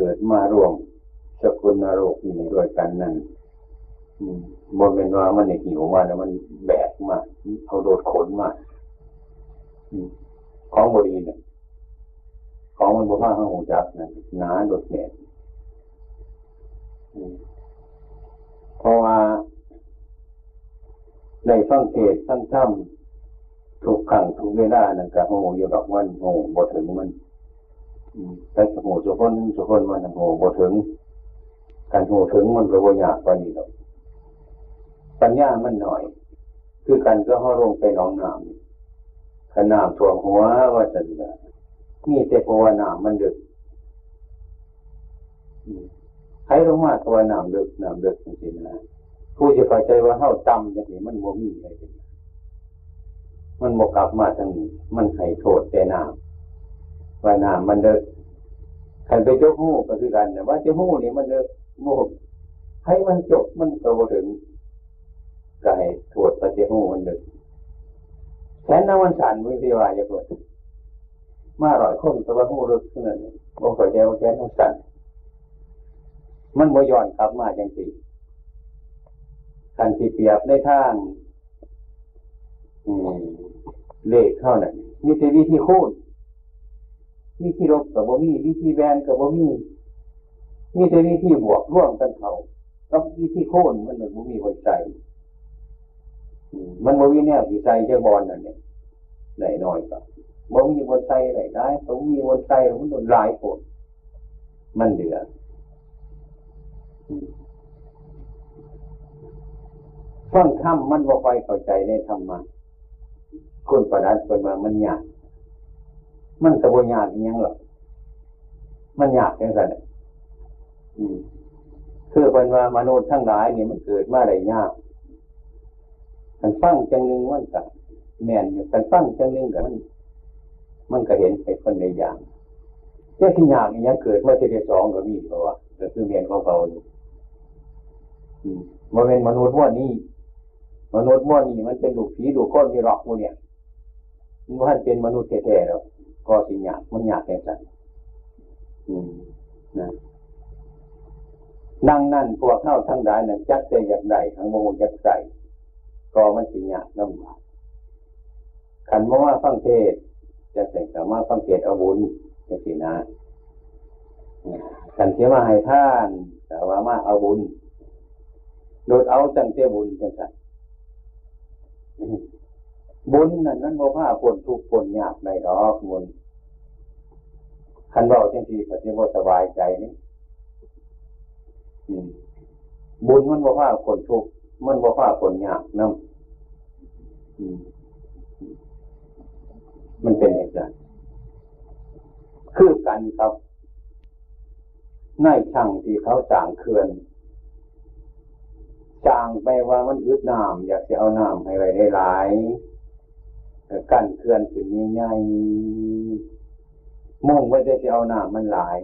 เกิดมารวมสกุลนรกอยู่ด้วยกันนั่นบนเป็นว่ามันในหิวมาแล้วมันแบกมาเอาโดดขนมาของบดีเนี่ยของมันบุพาห้องจักนะหนาโดดเด่นเพราะว่าในฟังเทศทั้งถ้ำทุกขังทุกเวลานั่นก็โหอยู่ดอกมันโหบดถึงมัน แต่โหสุคนสุคนมันโหบดถึง การโหถึงมันก็บ่ยากกว่านี้หรอกปัญญามันหน่อย คือกันก็ห้อลงไปหนองน้ำขนาดท่วงหัวว่าจะมีแต่ภาวนามันดึกใครลงมาภาวนาดึกน้ำดึกจริงๆนะผู้จะเข้าใจว่าเท่าจำอย่างนี้มันโมมีอะไรมันโมกลับมาทางนี้ มันให้โทษแต่น้ำ ว่าน้ำมันเดิกใครไปจกหูก็คือกันแต่ว่าจะหูนี่มันเดิกโมให้มันจบมันก็บถึงก็ให้โทษปฏิหูมันเดิกแค่นั้นมันสั่นวิทยาจะเกิดมาหลายคนตัวหูเลิกขนาดนี้บอกข้าใจว่าแค่นั้นสั่นมันโมย้อนกลับมาจังสี่การที่เปรียบในทางเลขเท่านั้นมีแต่วิธีคูณ วิธีลบกับบ่มีวิธีแบนกับบ่มีมีแต่วิธีบวกร่วมกันเขาแล้ววิธีโค่นมันเหมือนบ่มีหัวใจมันบ่มีแนววิจัยเจ้าบอลนั่นเนี่ยไหนน้อยก็บ่มีหัวใจไหนได้ต้องมีหัวใจมันโดนหลายคนมันเดือดฟังธรรมมันบ่ค่อยเข้าใจในธรรมะคนประดับคนมามันยาก มันตะบยากยังหรอกมันยากยังไงคือเป็นว่ามนุษย์ทั้งหลายนี่มันเกิดมาได้ยากกันฟังจังหนึ่งมันกับแม่นกันฟังจังหนึ่งกับมัน มันก็เห็นไอ้คนในอย่างเจ้าที่ยากนี่ยังเกิดมาที่สองก็มีเพราะว่าก็คือเมียนของเขาอยู่มันเป็นมนุษย์ว่านี้มนุษย์ม้วนนี่มันเป็นลูกผีลูกคนที่รอกมูเนี่ยมันเป็นมนุษย์แท้ๆแล้ว ก็สิหยาบมันยาบแค่ไหนอืมนะนั่งนั่นพวกเข้าทั้งหลายนั่นจักใจอยากใดทั้งโมยักใส่ก็มันสิหยาบลำบากขันว่าฟังเทศ จะเสกสามารถฟังเทศเอาบุญจะสินะขันเสียมาให้ท่านแต่ว่ามาเอาบุญโดดเอาจังเตบุญจังสันบุญนั่นนั้นโมผ้าปนทุกปนยากในดอกบุญ คันเราจังทีปฏิบัติสบายใจนี่บุญมันโมผ้าปนทุกข์มันโมผ้าปนยากน้ำมันเป็นอย่างไรคือกันครับนายช่างที่เขาสร้างเขื่อนจางไปว่ามันอึดน้ำอยากจะเอาน้ำให้ไว้ได้หลายกั้นเคลื่อนขึ้นใหญ่ๆ มุ่งไว้จะเอาหน้ำมันหลาย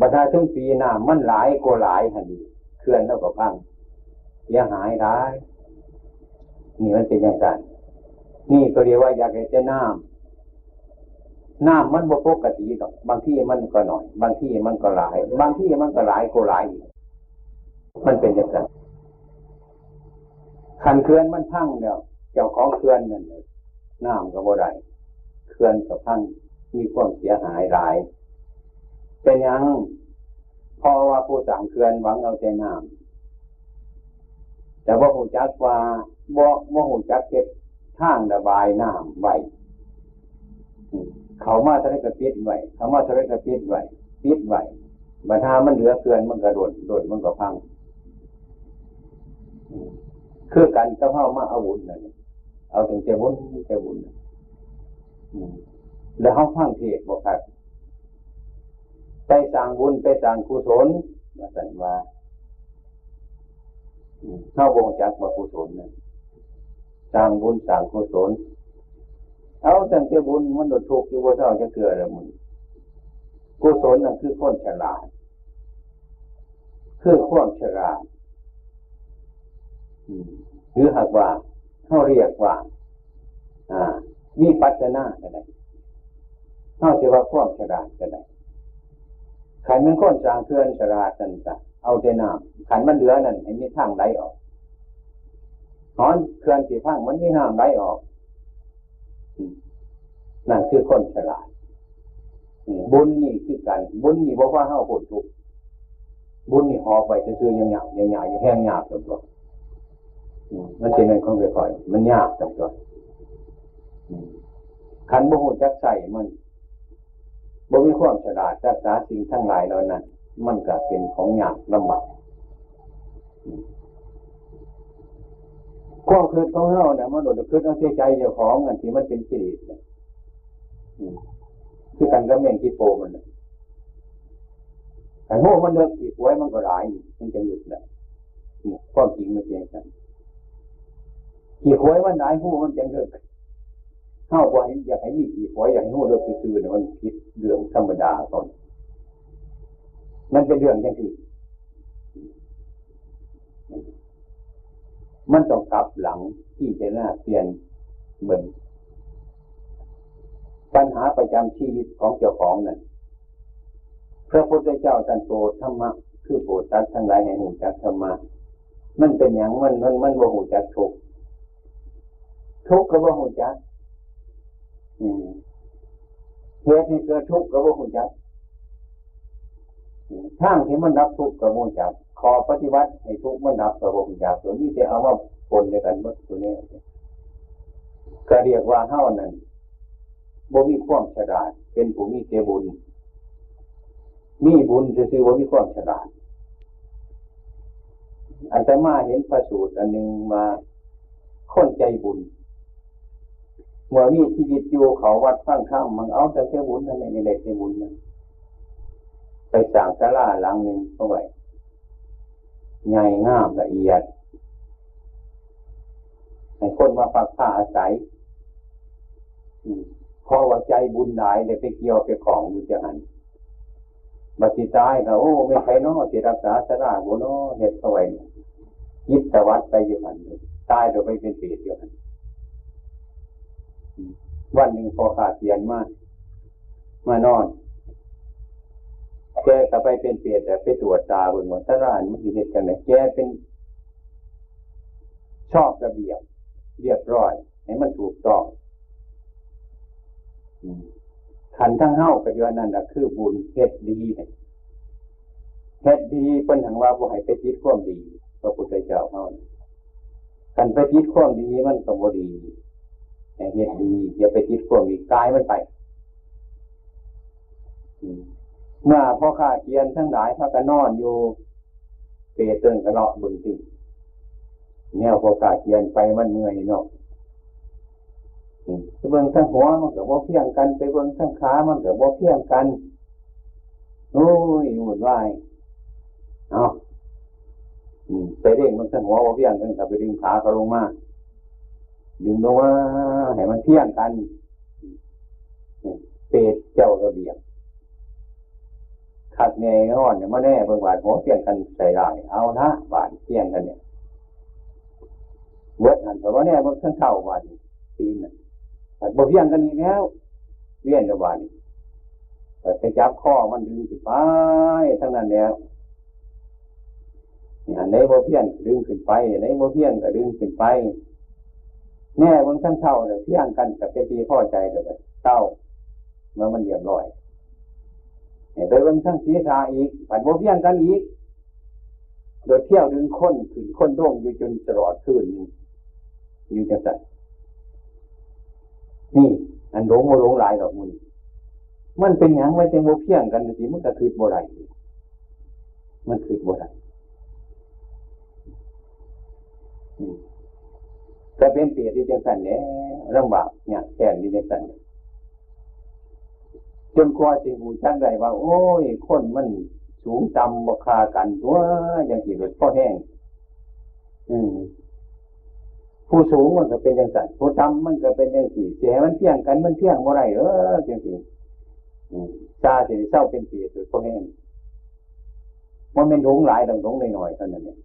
บัดาถึงปีหน้ำมันหลายก็หลายหันดีเคลื่อนแล้วก็พังเสียหายได้นี่มันเป็นอย่างไรนี่ก็เรียกว่าอยากจะน้ำน้ำมันบ่ปกติหรอกบางที่มันก็หน่อย บางที่มันก็หลาย บางที่มันก็หลายก็หลายมันเป็นอย่างไรขันเคลื่อนมันพังเนี่ยเจ้าของเคลื่อนนั่นน้ำกับบ่ได้ คลื่อนกับพังมีความเสียหายหลาย เป็นยังเพราะว่าผู้สั่งเคลื่อนหวังเอาแต่น้ำแต่ว่าหูจักว่าบ่บ่หูจักเก็บทางระบายน้ำไว้เขามาทะเลกระปิดไว้เขามาทะเลกระปิดไว้ปิดไว้บรรทามันเหลือเกินมันกระโดดโดดมันก็พังคือกันก็เข้ามาเอาบุญนั่นเอาถึงแต่บุญแต่บุญ แล้วเขาฟังเทศบอกครับไปสร้างบุญไปสร้างกุศลมาสันว่าเข้าวงจักมากุศลนั่นสร้างบุญสร้างกุศลเอาแต่งแต่บุญมันโดดทุกข์อยู่ว่าเท่าจะเกิดอะไรมึงกุศลนั่นคือคนฉลาด คือความฉลาดหรือหากว่าเขาเรียกว่า อ่า มีปัจนาก็ได้เขาจะว่าความฉลาดก็ได้ขันมันก้นสางเคลื่อนสลาดนั่นกะเอาแต่น้ำขันมันเหลือนั่นให้มีทางไหลออกหอนเคลื่อนสีพังมันมีน้ำไหลออกนั่นคือคนฉลาดบุญนี่คือกัน บุญนี่บอกว่าเฮาผลทุกบุญนี่หอบไปจะซื้อยังหยาบยังหยาบอยู่แห้งหยาบตัวมันเป็นเงินของค่อยๆมันยากตัว ขันบุหุจักใส่มันบ่มีความฉลาดรักษาสิ่งทั้งหลายเหล่านั้นมันก็เป็นของยากลำบากความคิดของเราเนี่ยมันโดดคิดเอาใจใจเจ้าของอันที่มันเป็นกิเลสเนี่ยคือกันกับเม่นที่โปมันแต่โง่มันเลิกอีกไว้มันก็หลาย มันจะหยุดแหละนี่ความจริงมันเพียงกันขี่หวยมันหลายหูมันจะเลิก เข้าไปอยากให้มีขี่หวยอยากให้หูเลิกซื่อๆเนี่ยมันคิดเรื่องธรรมดาตอนมันเป็นเรื่องยังที่มันต้องกลับหลังที่จะน่าเปลี่ยนเบิ่งปัญหาประจำชีวิตของเจ้าของนั่นพระพุทธเจ้าตันโปรดธรรมะคือโปรดตัดทั้งหลายให้หูจักธรรมะมันเป็นอย่างมันมันมันบ่าหูจักทุกทุกก็บ่าหูจัก เหตุที่เกิดทุกข์ก็บ่หูจักทางที่มันรับทุกข์กับมูจักขอปฏิวัติให้ทุกข์มันรับกับมูจักส่วนนี้จะเอาว่าปนด้วยกันหมดตัวนี้ก็เรียกว่าเท่านั้นบ่มีความฉลาด เป็นผู้มีเจบุญ มีบุญจะซื้อว่ามีความฉลาดอันตมาเห็นพระสูตรอันหนึ่งมาคนใจบุญ เมื่อมีชีวิตอยู่เขาวัดข้างข้างมันเอาแต่เจบุญนั่นเองเด็กเจบุญนั่นไปสั่งสลาหลังหนึ่งเข้าไว้ใหญ่งามละเอียดให้คนมาฟักผ้าอาศัยพอว่าใจบุญหลายเลยไปเกี่ยวไปของอยู่จะหันบัติตายก็โอ้ไม่ใครน้อที่รักษาสลาบุนอเห็ดเข้าไว้ยิบตะวัดไปอยู่หันตายโดยไปเป็นเปรตอยู่หัน วันหนึ่งพอขาดเตียนมากมานอนแกก็ไปเป็นเปรตแต่ไปตรวจตาบนหัวสร้านมันเหตุกันไหนแกเป็น ชอบระเบียบเรียบร้อยให้มันถูกต้องขันทั้งเฮ้ากับยานั่นแหละคือบุญเฮ็ดดีเนี่ยเฮ็ดดีเป็นถังว่าบ่ให้ไปจิตความดีพระพุทธเจ้าเฮากันไปจิตความดีมันก็บ่ดี เฮ็ดดีอย่าไปจิตความดีกายมันไปเมื่อพ่อข้าเกียนทั้งหลายพากันนอนอยู่เปรตเตือนกระเลาะบนตีแนวพ่อข้าเกียนไปมันเมื่อยเนาะไปเบิ่งทั้งหัวมันกับว่าเพียงกันไปเบิ่งทั้งขามันกับว่าเพียงกันโอ้ยหุ่นวายเอาไปเร่งมันทั้งหัวว่าเพียงกันกับไปดึงขาเขาลงมา ดึงลงมาให้มันเพียงกันเปรตเจ้าระเบียบขัดเงยอ่อนเนี่ยมาแน่เบิ่งบาดหัวเพียงกันใส่ได้เอานะบาดเพียงกันเนี่ยเวิร์ดหันแต่ว่าแน่มันทั้งเท่าบาดตีนเนี่ยบ่เพียงกันอีกแล้วเวียนระบาดแต่ไปจับข้อมันดึงขึ้นไปทั้งนั้นแล้วอันไหนบ่เพียงดึงขึ้นไปอันไหนบ่เพียงก็ดึงขึ้นไป แน่มันทั้งเท่าเนี่ยเพียงกันแต่เป็นตีพ่อใจเดี๋ยวเต้าเมื่อมันเรียบร้อยไปเบิ่งทั้งศีรษะอีกปัดโมเพียงกันอีกโดยเที่ยวดึงค้นขึ้นค้นร่งอยู่จนตลอดคืนอยู่จะสั่นนี่อันหลงโมหลงหลายดอกมันมันเป็นอย่างไม่จะโมเพียงกันสิมันก็คือโบไรมันคือโบไร ก็เป็นเปียดที่จังสันเนี่ยลำบากเนี่ยแก่นที่จังสันจนกว่าสิหูจักได้ว่า โอ้ย คนมันสูงต่ำบกคากันตัวอย่างที่เป็นพ่อแห้งอืมผู้สูงมันก็เป็นอย่างสั่นผู้ต่ำมันก็เป็นอย่างสี่เสียมันเที่ยงกันมันเที่ยงเมื่อไรเออจริงจริงชาสิเศร้าเป็นเสียสุดพ่อแห้งมันเป็นหงหลายดังหงหน่อยๆเท่านั้นเอง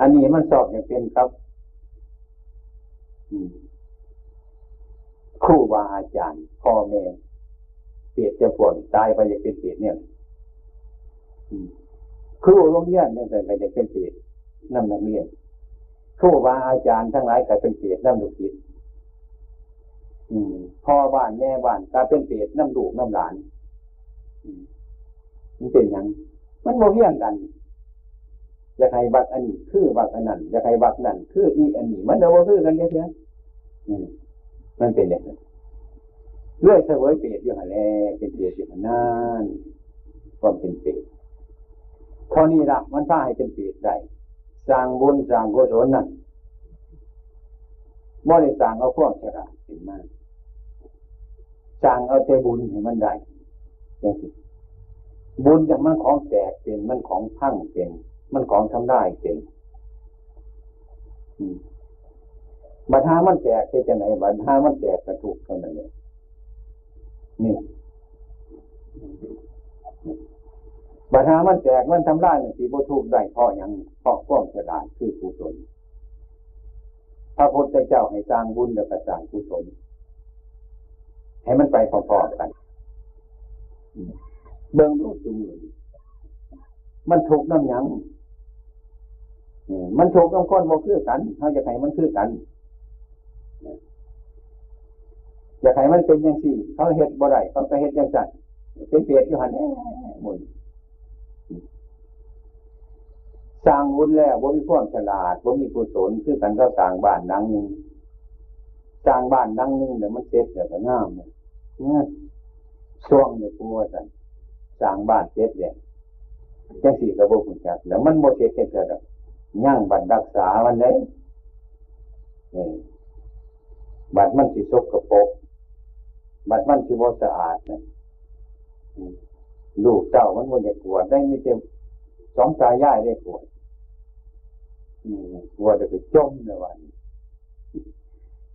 อันนี้มันสอบอย่างเป็นครับครูบาอาจารย์พ่อแม่เปียดจะปวดตายไปจะเป็นเปียดเนี่ยครูโรงเรียนเนี่ยแต่ก็จะเป็นเปียดน้ำนักเรียนครูบาอาจารย์ทั้งหลายก็เป็นเปียดน้ำลูกศิษย์พ่อบ้านแม่บ้านก็เป็นเปียดน้ำลูกน้ำหลานมันเป็นอย่างมันโมเฮียงกัน จะใครบักอันนี้คือบักอันนั้นจะใครบักนั่นคืออีอันนี้มันเดาคือกันเนี่ยเนีมันเป็นอย่างนั้นเลื่อยเสวยเปรตอยู่หันแลเป็นเปรตอยู่หันนานความเป็นเปรตเท่านี้ละมันพาให้เป็นเปรตได้สร้างบุญสร้างกุศลนั่นบ่ได้สร้างเอาพวกฉลาดเห็นมากสร้างเอาแต่บุญให้มันได้อย่างนี้บุญจากมันของแตกเป็นมันของพังเป็น มันของทำได้เป็นบัตหามันแตกจะไหนบัตหามันแตกกระถูกเท่านั้นเนี่ยนี่บัตหามันแตกมันทำได้สีโบทุกได้พราะยังเพราะความฉลาดคือกุศลพระพุทธเจ้าให้สร้างบุญแล้วก็สร้างกุศลให้มันไปพร้อมๆกันเบิ่งรู้สูมือมันถูกน้ำยัง มันถูกน้ำก้นโมคือกันเขาจะให้มันคือกันอยากให้มันเป็นอย่างสี่ เขาเห็ดบ่ได้เขาก็เห็ดอย่างสั่นเป็นเปียกอยู่หันแหมุนสร้างบุญแล้วบ่มีความฉลาดบ่มีกุศลคือกันก็สร้างบ้านนังหนึ่งสร้างบ้านนังหนึ่งเดี๋ยวมันเสร็จเดี๋ยวก็งามเนี่ยช่วงเดี๋ยวกลัวสั่นสร้างบ้านเสร็จเนี่ยจังสี่กระบกคุณจักแล้วมันโมเสร็จแค่เดี ย่างบัตรรักษาวันนี้นี่บัตรมันสิซกกระปกบัดมันสิบสะอาดนะลูกเจ้ามันมันจะปวดได้ไม่เต็มสองตาย่ายได้ปวดปวดจะไปจมในวัน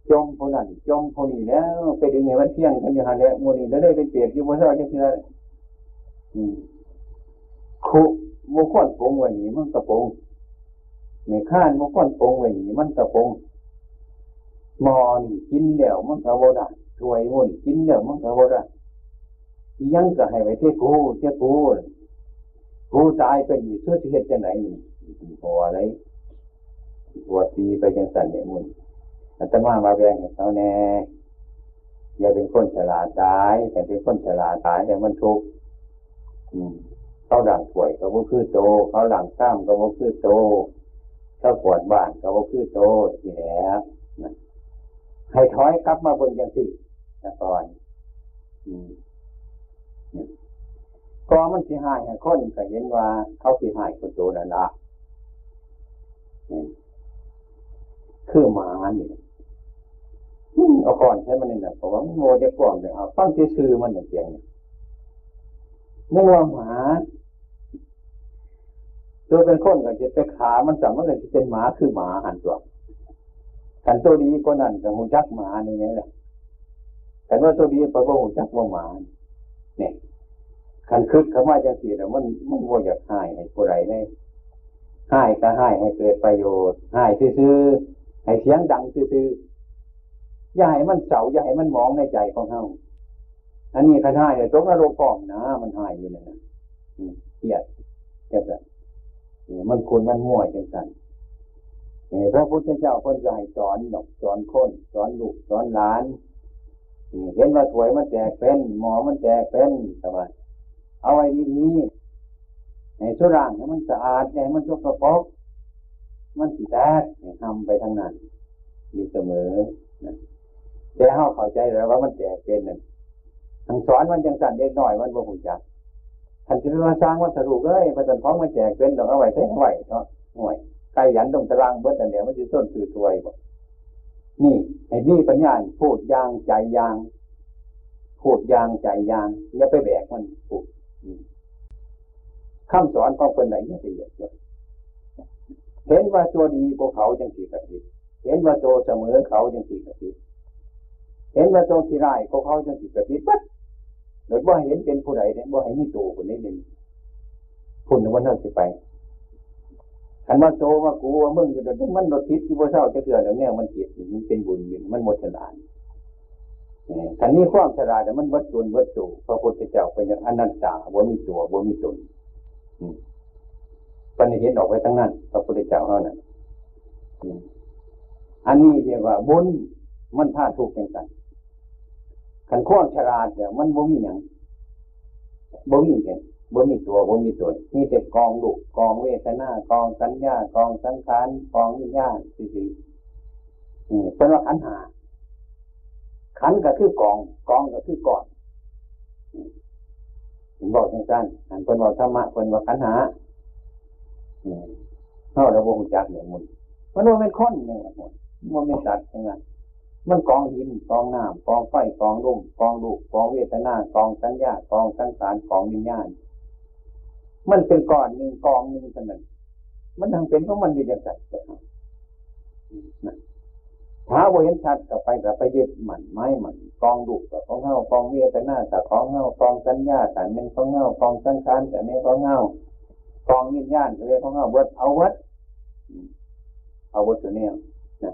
จมคนนั้นจมคนนี้แล้วไปดึงไงมันเที่ยงกันอยู่หันแล้วมันนี่แล้วได้เป็นเปลี่ยนอยู่บนเส้าจะเพื่อคุมุขอนปงวันนี้มันกระปง ไม่ข้านมุขอนปงไวันนี้มันกระปงมอนี่กินเดี่ยวมันกระโบด้ถวยมุ่นกินเดี่ยวมันกระโบได้ยังก็ให้ไว้เท่กูเท่กูกูตายไปอีกเพื่อที่เหตุจะไหนนี่พออะไรปวดตีไปยังสันเนี่ยมุ่นอาตมามาแบ่งให้เขาแน่อย่าเป็นคนฉลาดตายแต่เป็นคนฉลาดตายแต่มันทุกข์เขาหลังป่วยเขาบ่คือโต เขาหลังซ้ำเขาบ่คือโต เขาปวดบ้านเขาบ่คือโตทีแล้วให้ถอยกลับมาบนยังสินะก่อนก็มันสิหายคนก็เห็นว่า เขาสิหายคนโตนั่นละคือหมานี่เอาก่อนใช้มันนี่นะเพราะว่าโมจะก่อนเลยเอาฟังชื่อมันอย่างเดียวเนี่ยนึกว่าหมา ตัวเป็นคนก็จะไปขามันสามารถจะเป็นหมาคือหมาหันตัวกันตัวดีก็นั่นกับหูจักหมานี่นี่แหละแต่ว่าตัวดีไปว่าหูจักว่าหมาเนี่ยขันคึกเขามาจังสีแต่มันมันว่าอยากหายให้ผู้ใดได้หายก็หายให้เกิดประโยชน์หายซื่อๆให้เสียงดังซื่อๆอย่าให้มันเสาอย่าให้มันมองในใจของเขาอันนี้ขันหายเลยตรงนรกฟอมนะ มันหายอยู่เนั่นนะเกลียดแมันคุณมันมั่วยจังสันพระพุทธเจ้าคนให้สอนหนกสอนคนสอนลูกสอนหลานเห็นว่าถวยมันแตกเป็นหมอมันแตกเป็นสบายเอาไว้ดีๆในสุร่างให้มันสะอาดให้มันสกปรกมันสีแตกทำไปทั้งนั้นอยู่เสมอนะแต่เขาเข้าใจแล้วว่ามันแตกเป็นนั่นทางสอนมันยังสั่นเล็กน้อยมันบ่หูจัก ท่านจะมาสร้างวัสดุเลยมาจันพร้อมมาแจกเป็นต้องเอาไว้ใช้เอาไว้เนาะห่วยใครยันตรงตารางเบิดแต่เดี๋ยวมันจะต้นคือถวยบอกนี่ไอ้นี่ปัญญาพูดยางใจยางพูดยางใจยางอย่าไปแบกมันพูดคำสอนของคนไหนไม่ละเอียดเลยเห็นว่าตัวดีพวกเขาจังสีกระติเห็นว่าตัวเสมอเขาจังสีกระติเห็นว่าตัวที่ร้ายพวกเขาจังสีกระติปั๊บ หรือว่าเห็นเป็นผู้ใดเนี่ยว่าให้มีตัวคนนี้หนึ่งพุ่นวันนั้นสิไปขันว่าโตว่ากูว่ามึงอยู่แต่มันรถทิศที่ว่าเศร้าจะเกิดแล้วเนี่ยมันจิตมันเป็นบุญอยู่มันหมดฉลาดขันนี้ความฉลาดแต่มันวัดตนวัดจูพระพุทธเจ้าเป็นอย่างอนัตตาบ่ามีตัวบ่ามีตนปัญญาเห็นออกไปทั้งนั้นพระพุทธเจ้าเท่านั้นอันนี้เรียกว่าบุญมันท่าถูกข์จังกัน ขันความฉลาดเนี่ยมันบ่มีอย่างบ่มีเห็นบ่มีตัวบ่มีตนมีแต่กองลูกกองเวทนากองสัญญากองสังขารกองวิญญาณสิสิเป็นว่าขันหา ขันก็คือกองกองก็คือก่อนเห็นบอกสั้นอันเป็นว่าธรรมะเป็นว่าขันหาเท่าราวงจักเนี่ยมุนมันว่าเป็นคนยังไงมุนมันเป็นสัตว์ยังไง มันกองหินกองน้ำกองไฟกองลมกองลูกกองเวทนากองสัญญากองสังขารกองวิญญาณมันเป็นก้อนหนึ่งกองหนึ่งเท่านั้นมันทั้งเป็นของมันอยู่จังสัตว์ถ้าเห็นชัดกับไปกับไปยึดหมันไม้หมันกองดุกับของเงากองเวทนากับของเงากองสัญญาแต่เป็นของเงากองสังขารแต่ไม่ของเงากองวิญญาณก็เลยของเงาเวิดเอาวัดเอาวัดตัวนี้นะ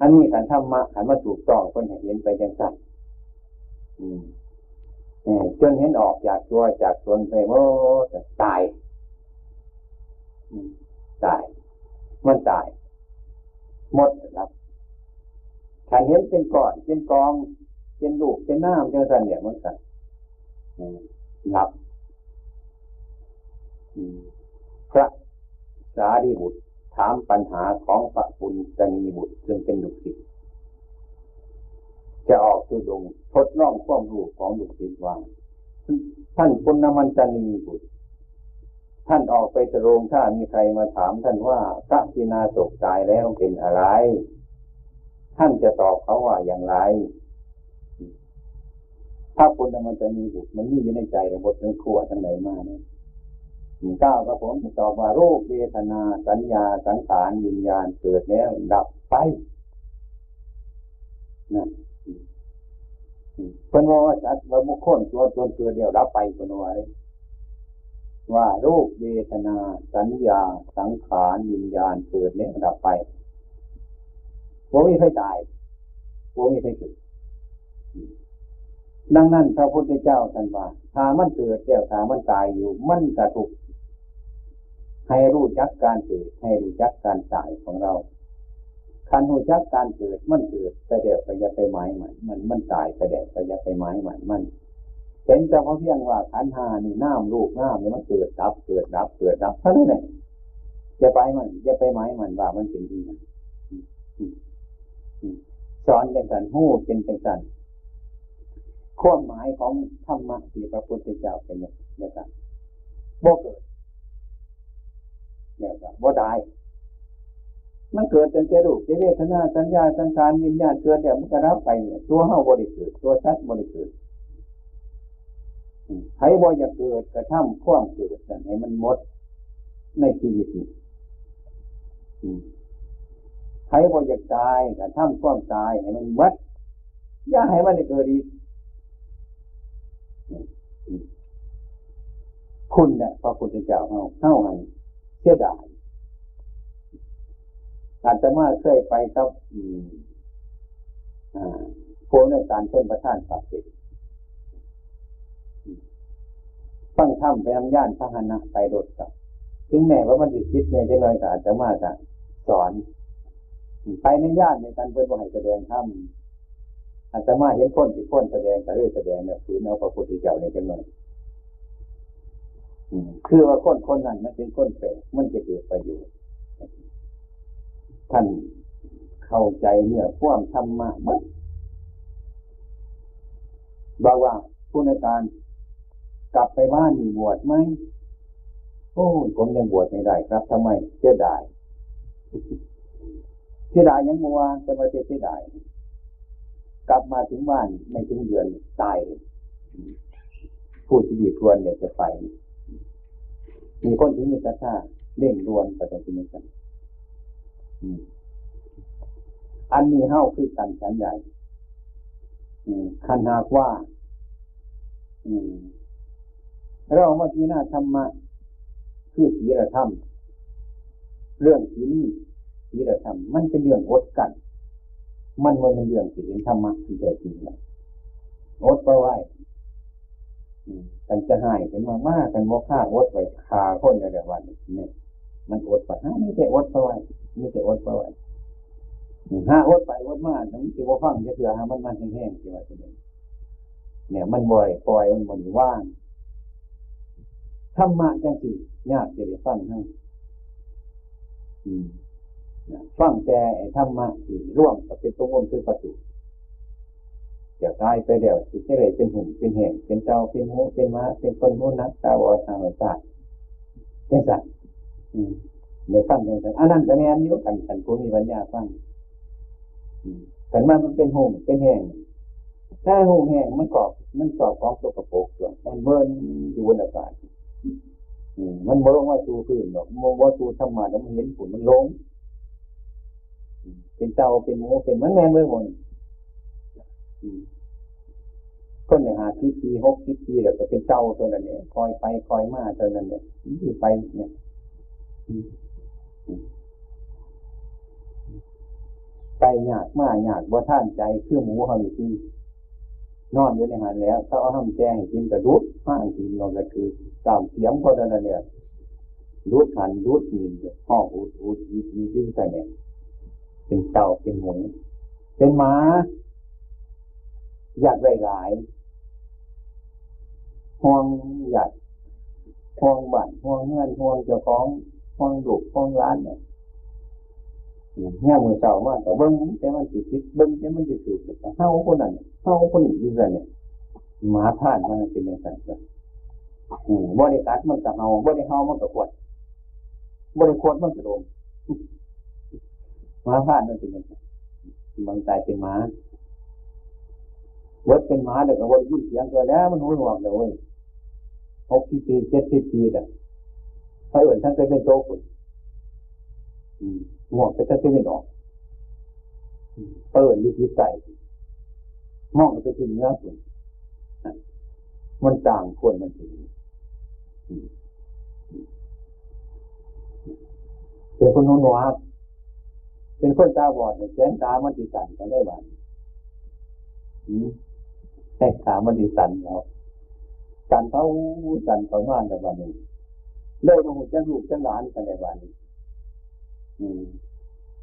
อันนี้การทำมาขันมาถูกต้องคนเห็นไปจังสัตว์จนเห็นออกจากตัวจากตนไปโอจะตายตาย มันตาย หมดครับถ้าเห็นเป็นก้อนเป็นกอง เป็นลูกเป็นน้ำเจ้าสันเนี่ยมันกันหลับพระสารีบุตร ถามปัญหาของพระปุณจนีบุตรซึ่งเป็นลูกศิษย์จะออกตุดงทดลองความรู้ของลูกศิษย์ว่าท่านปุณณมันจนีบุตร ท่านออกไปตรงถ้ามีใครมาถามท่านว่าพระพินาศกตายแล้วเป็นอะไร ท่านจะตอบเขาว่าอย่างไรถ้าคนมันจะมีบุตรมันมีอยู่ในใจแต่บทเรื่องขั้วทั้งไหนมาเนี่ย เก้าวกระผมจะตอบว่าโรคเวทนาสัญญาสังขารวิญญาณเกิดแล้ว ดับไปนั่นเป็นว่าจัดว่าบุคคลตัวตนตัวเดียวรับไปเป็นว่าว่าโรคเวทนา สัญญา สังขารวิญญาณเกิดแล้วดับไปว่ามีใครตายว่ามีใครเกิดดังนั้นพระพุทธเจ้าท่านว่าถ้ามันเกิดแล้วถ้ามันตายอยู่ มันกระทุก ให้รู้จักการเกิด ให้รู้จักการตายของเราคันรู้จักการเกิดมันเกิดไปเดี๋ยวไปยาไปไม้มันมันมันตายไปเดี๋ยวไปยาไปไม้มันมันเห็นแต่เพราเพียงว่าขันหานี่น้ำลูกน้ำนี่มันเกิดดับเกิดดับเกิดดับเท่านั้นเองจะไปมันจะไปไม้มันว่ามันเป็นดีสอนจังสันหู้เป็นจังสันความหมายของธรรมะที่พระพุทธเจ้าเป็นอย่างนี้ครับบ่เกิด เนี่ยครับบ่ได้มันเกิดเป็นเจรุเจเวทนาสัญญาสังขารวิญญาณเกิดเดี๋ยมันก็รับไปเนี่ยตัวเฮาบริเกิดตัวสัตว์บริเกิดใครบ่อยากเกิดกระทำความเกิดให้มันหมดในชีวิตนี้ใครบ่อยากตายก็ทำความตายให้มันวัดอย่าให้มันเกิดอีกคุณเนี่ยพระพุทธเจ้าเฮาเฮาหัน เสียดายอาจจะมาเคยไปกับโพในการเพิ่นประทานสัพเสฟังธรรมไปทำย่านพระหนะไปรถกับ ถึงแม้ว่ามันติดคิดเนี่ยจะน้อยก็อาจจะมาจะสอน ไปในญาติในการเพิ่นว่าให้แสดงธรรมอาตมาเห็นพ้นที่พ้นแสดงก็เลยแสดงเนี่ยฝืนเอาพระพุทธเจ้าในจังหน่อย คือว่าคนคนนั้นมันเป็นคนแปลกมันจะเกิดประโยชน์ท่านเข้าใจเนี่ยความธรรมะมั้บอกว่าผู้ในการกลับไปบ้านมีบวชไหมโอ้ผมยังบวชไม่ได้ครับทำไมเสียดายเสียดายยังมัวเป็นวันเสียดายกลับมาถึงบ้านไม่ถึงเดือนตายเลยผู้ที่ดีควรเนี่ยจะไป มีคนที่มีศรัทธาเร่งรวนไปตรงนี้กันอันนี้เฮ้าคือการฉันใหญ่ขันหากว่าเรามาที่หน้าธรรมะคือศีลธรรม เรื่องศีลศีลธรรม มันเป็นเรื่องอดกัน มันมันเป็นเรื่องสิ่งธรรมะที่แท้จริงนะอดไปไว้ กันจะใหายกันมามากกันโมฆะอดไปคาคนในเรื่วันนี่มันอดไปฮะนี่แต่อดไปไว้นี่แต่อดไปไว้ห้าอดไปอดมาทั้งที่ว่าฟังจะเถื่อฮะมันมันแห้งๆที่ว่าจะเป็นเนี่ยมันบ่อยปล่อยมันบ่อยว่างธรรมะจังสิยากจะได้ฟังทั้ฟังแต่ธรรมะที่ร่วมกับเป็นตัวมนคือประตูจะตายไปเดี๋ยวจะเฉลยเป็นหุ่นเป็นแห่งเป็นเจ้าเป็นหูเป็นม้าเป็นคนหูนักตาวอทางหัวใจเจ้าสัตว์เดี๋ยวฟังเดี๋ยสัตว์อันนั้นจะแม่นอยู่กันกันผู้มีปัญญาฟังกันมามันเป็นหุ่นเป็นแห่งถ้าหุ่นแห่งมันกอบมันกอบของตัวกระโปรงมันเบิร์นอยู่บนอากาศมันบ่ลงว่าสูพื้นหรอกมองว่าสูธรรมะแล้วมันเห็นผลมันลงเป็นเจ้าเป็นหมูเป็นมันแม่เมื่อวัน นหนึ่งหาสิบปีหกสิบปีแล้วก็เป็นเจ้าตัวนั้นเนี่ยคอยไปคอยมาตัวนั้นเนี่ยที่ไปเนี่ยไปหยากมาหยากว่าท่านใจเคือหมูเขาอยู่ที่นอนอยู่ในหันแล้วเขาเอาห้ามแจ้งกินกระดุดห้างกินลงก็คือตามเสียงก็นั้นเนี่ยรูดหันรูดหินห้องอุดอุดมีมีดิ้นกันเนี่ยเป็นเต่าเป็นหมูเป็นหมา หยาดหลายห่วงหยาดห่วงบ้านห่วงเงินห่วงเจ้าของห่วงดุห่วงร้านเนี่ยเนี่ยมือเจ้ามาแต่เบิ้งแต่มันติดติดเบิ้งแต่มันติดสูดเท่าคนนั้นเท่าคนนี้ที่เนี่ยหมาผ่านมันเป็นอย่างนั้นจ้ะบริการมันกับเฮาบริเฮามันกับขวดบริขวดมันกับโดมหมาผ่านมันเป็นอย่างนั้นบางใจเป็นหมา วัดเป็นหมาเด็กก็วัดยิ่งเสียงตัวแล้วมันหูหนวกเลยหกสิบปีเจ็ดสิบปีแต่ถ้าเอื่นท่านเคยเป็นโตคุนหวกไปท่านเคยไม่ออกเปิดอยู่ที่ใจมองไปที่เนื้อคุณมันต่างคนมันถึงเป็นคนหนวกเป็นคนตาบอดเนี่ยแสนตามันติดสั่นก็ได้บ้าน แค่ขามันติสั่นแล้วสั่นเขาสั่นเขามานแต่วันนี้เลยมาหูจ้าลูกจ้าหลานกันในวันนี้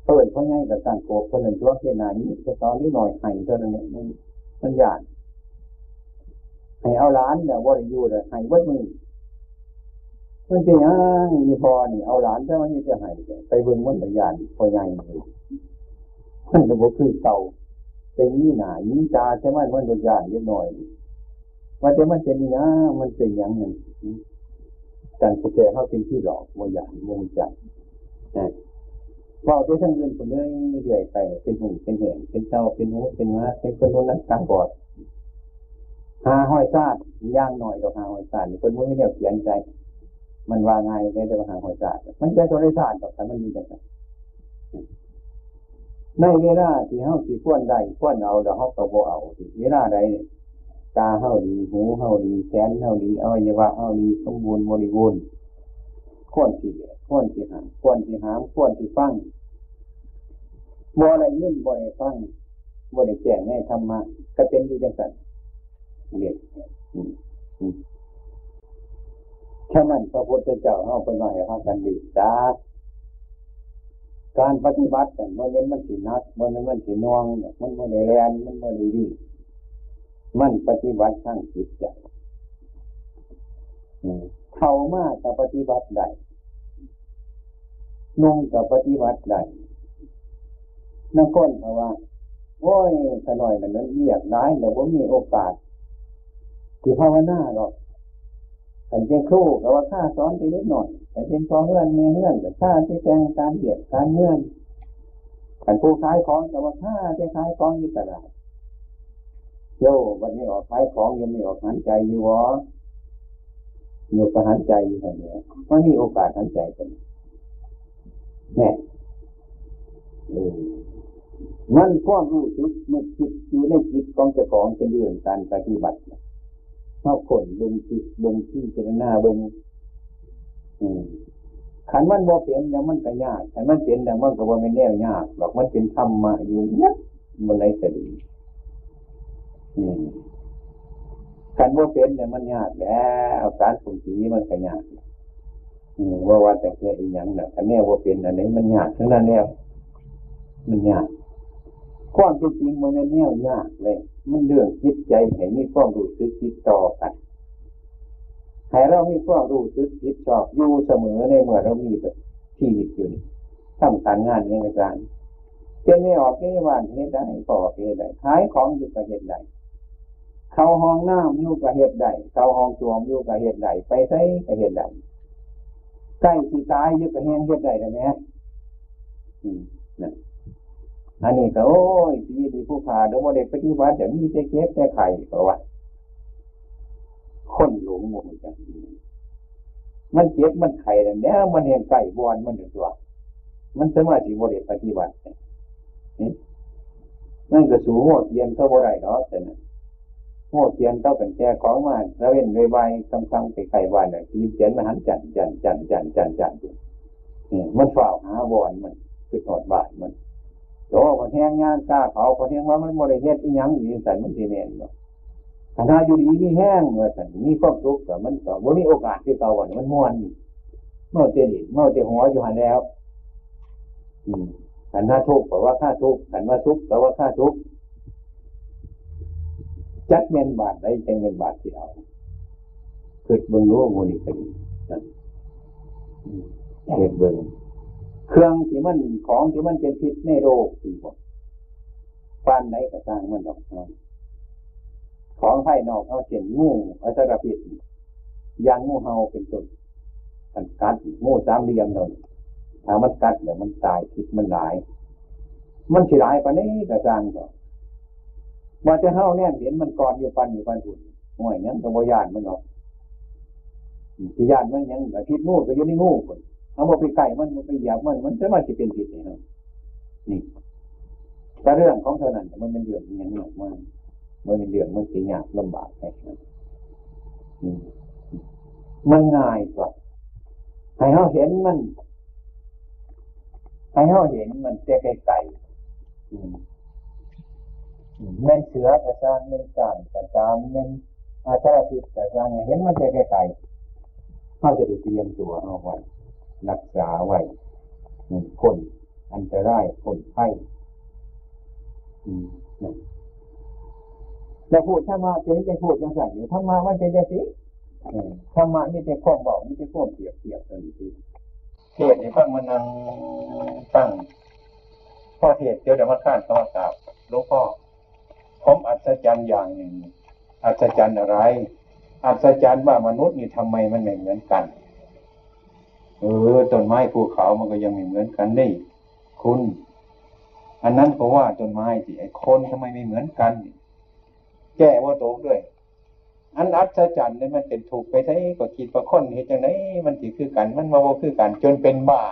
เปิดเพราง่ายกับการโกบคนหนึ่งตัวเพียนานี้แต่ตอนนี้หน่อยไห้เท่านั้นเนี่ยมันมันยาดให้เอาล้านเนี่ยว่าอยู่เลยให้วัดมือมันเป็นยังมีพอนี่เอาหลานแต่มันมีจะให้ไปเบิ่งมันแต่ยานพอใหญ่เลยมันระบบคือเต่า เป็นนี่หนานี่ตาใช่ไหมมันโดนยานเยอะหน่อยว่าแต่มันเป็นยังมันเป็นยังหนึ่งการแสดงเขาเป็นที่หลอกว่าอย่างมงจักนะว่าด้วยทั้งเงินคนเรื่อยเรื่อยไปเป็นหูเป็นแหงเป็นเจ้าเป็นหูเป็นม้าเป็นคนโน้นนั้นตาบอดหาห้อยซาดย่างหน่อยกับหาห้อยซาดนี่คนไม่เนี่ยเขียนใจ มันว่าไงในเรื่องหาหัวใจมันจะโทรศัพท์กับแต่มันมีจัง ในเวลาที่เฮาสิควรได้ควรเอาเดี๋ยวเฮาก็บ่เอาเวลาใดตาเฮาดีหูเฮาดีแขนเฮาดีอวัยวะเฮาดีสมบูรณ์บริบูรณ์ควรสิแบกควรสิหาควรสิหามควรสิฟังบ่อะไรยินบ่ได้ฟังบ่ได้แจ้งในธรรมะก็เป็นอยู่จังซั่นเรียกฉะนั้นพระพุทธเจ้าเอาไปมาให้พากันดีจ้า การปฏิบัติแต่เมื่อเป็นมันสีนักเมื่อเป็นมันสีนวงมันเมื่อแลนมันเมื่อดีดีมันปฏิบัติทั้งจิตใจเท่ามากกับปฏิบัติได้นุ่งกับปฏิบัติได้นักก้นเพราะว่าโอ้ยขน่อยนั้นเรียกได้แต่ว่ามีโอกาสที่ภาวนาหรอกขันเป็นครูก็ว่าข้าสอนไปนิดหน่อย แต่เป็นพอเงื่อนเมเงื่อนกับข้าที่แปลงการเบียดการเงื่อนขันผู้ขายของแต่ว่าข้าที่ขายของอยู่ตลาดโย่วันนี้ออกขายของยังไม่ออกหันใจอยู่วะอยู่กับหันใจอยู่แบบนี้มันมีโอกาสหันใจกันแน่มันความรู้สึกมันคิดอยู่ในจิตของเจ้าของเป็นเรื่องการปฏิบัติเข้าขนเบิ้งจิตเบิ้งที่เจรนาเบิ้ง ขันมันบ่เปลี่ยนแล้วมันก็ยากขันมันเปลี่ยนแล้วมันก็บ่ไม่แน่ยากหรอกมันเป็นธรรมะอยู่เนี่ยมันไรก็ดีนี่การว่าเป็นเนี่ยมันยากแล้วการสุขีมันก็ยากว่าว่าแต่แค่อีกอย่างเนี่ยอันนี้ว่าเป็นอันนี้มันยากทั้งนั้นแล้วมันยากความจริงมันไม่แน่วยากเลย มันเรื่องจิตใจให้มีความรู้สึกติดต่อกัน ให้เรามีความรู้สึกติดชอบอยู่เสมอในเมื่อเรามีแบบชีวิตอยู่นี่ทำการงานยังไงกันเป็นไม่ออกไม่ว่านเหตุใดก็ออกเหตุใดขายของอยู่กับเหตุใดเข้าห้องน้ำอยู่กับเหตุใดเข้าห้องสวมอยู่กับเหตุใดไปใช้กับเหตุใดใกล้สีตายอยู่กับแห้งเหตุใดได้ไหมนะอันนี้ก็โอ้ยดีดีผู้ขาเดี๋ยวโมเดลปฏิวัติเดี๋ยวมีแต่เก็บแต่ไข่ก็ว่า คนหลงหมดจังมันเจ็บมันไข่แล้วมันเห็นไก่บอนมันอยู่ตัว มันสมาธิโมเดลปฏิวัตินี่นั่นก็สูงหัวเทียนเขาบ่ได้เนาะแต่นะหัวเทียนเขาเป็นแก่ของมาแล้วเว้นเลยใบคำคำไปไข่บ้านเนี่ยทีเขียนมาหันจันจันจันจันจันจันนี่มันฝ่าหาบอนมันคือถอดบาทมันโตพอแห้งงานซาเขาพอแห้งว่ามันโมเดลเฮ็ดอีหยังอยู่สันมันสีแมนเนาะ ถ้าอยู่ดีมีแห้งเมื่อสันมีความสุกขแต่มันก็บ่มีโอกาสที่เก่าวันมันม้วนนี่เมื่อเตลิเมื่อเตหัวอยู่หันแล้ว อืมขันห้าทุกข์แปลว่าค่าทุกข์ขันว่าทุกข์แปลว่าค่าทุกข์จัดเมนบาทได้จังเมนบาทที่เอาเกิดเบิ่งรู้มูนี่กันนั่นเกิดเบิ่งเครื่องที่มันของที่มันเป็นพิษในโลกสี่คนปานไหนก็สร้างมันดอกเนาะ ของภายนอกเขาเช่นงูอัตราพิษยางงูเห่าเป็นต้นกันกัดงูสามเหลี่ยมเลยถ้ามันกัดเดี๋ยวมันตายผิดมันหลาย มันสิหลายปานนี้กระจางก็ว่าจะเฮาเนี่ยเห็นมันก่อนอยู่ปันอยู่ปันอุ่นห่วยยังกับบยานมันหรอกที่ยานมันยังแต่พิษงูก็อยู่ในงูคนเอาไปไก่มันมันไปหยาบมันมันจะมาจะเป็นผิดนี่ครับนี่แต่เรื่องของเท่านั้นมันเป็นเรื่องยังหนักมาก มันเป็นเรื่องมันสีหยาบลำบากแค่นั้นมันง่ายกว่าให้เขาเห็นมันให้เขาเห็นมันเจ๊ไก่เม่นเสือกระซางเม่นกานกระจามเม่นอาชาพิกระซางเห็นมันเจ๊ไก่เขาจะได้เตรียมตัวเอาไว้รักษาไว้คนอันตรายคนไข้ แล้วพูดถ้ามาเป็นจะพูดยังไงอยู่ถ้ามามันเป็นจะสิถ้ามาไม่ใช่ข้อบอกไม่ใช่ข้อเปรียบเทียบกันทีเทศในฟังมันนั่งตั้งพ่อเทศเดี๋ยวเดี๋ยวมาข้านข้ากราบหลวงพ่อผมอัศจรรย์อย่างหนึ่ง อัศจรรย์อะไร อัศจรรย์ว่ามนุษย์นี่ทำไมมันไม่เหมือนกัน เออต้นไม้ภูเขามันก็ยังไม่เหมือนกันนี่คุณ อันนั้นก็ว่าต้นไม้สิไอ้คนทำไมไม่เหมือนกัน แก้ว่าโตด้วย อันอัศจรรย์เนี่ยมันเป็นถูกไปใช้ก็คิดประคนเหตุจังไหนมันสิคือกัน มันมาว่าคือกัน จนเป็นบ้า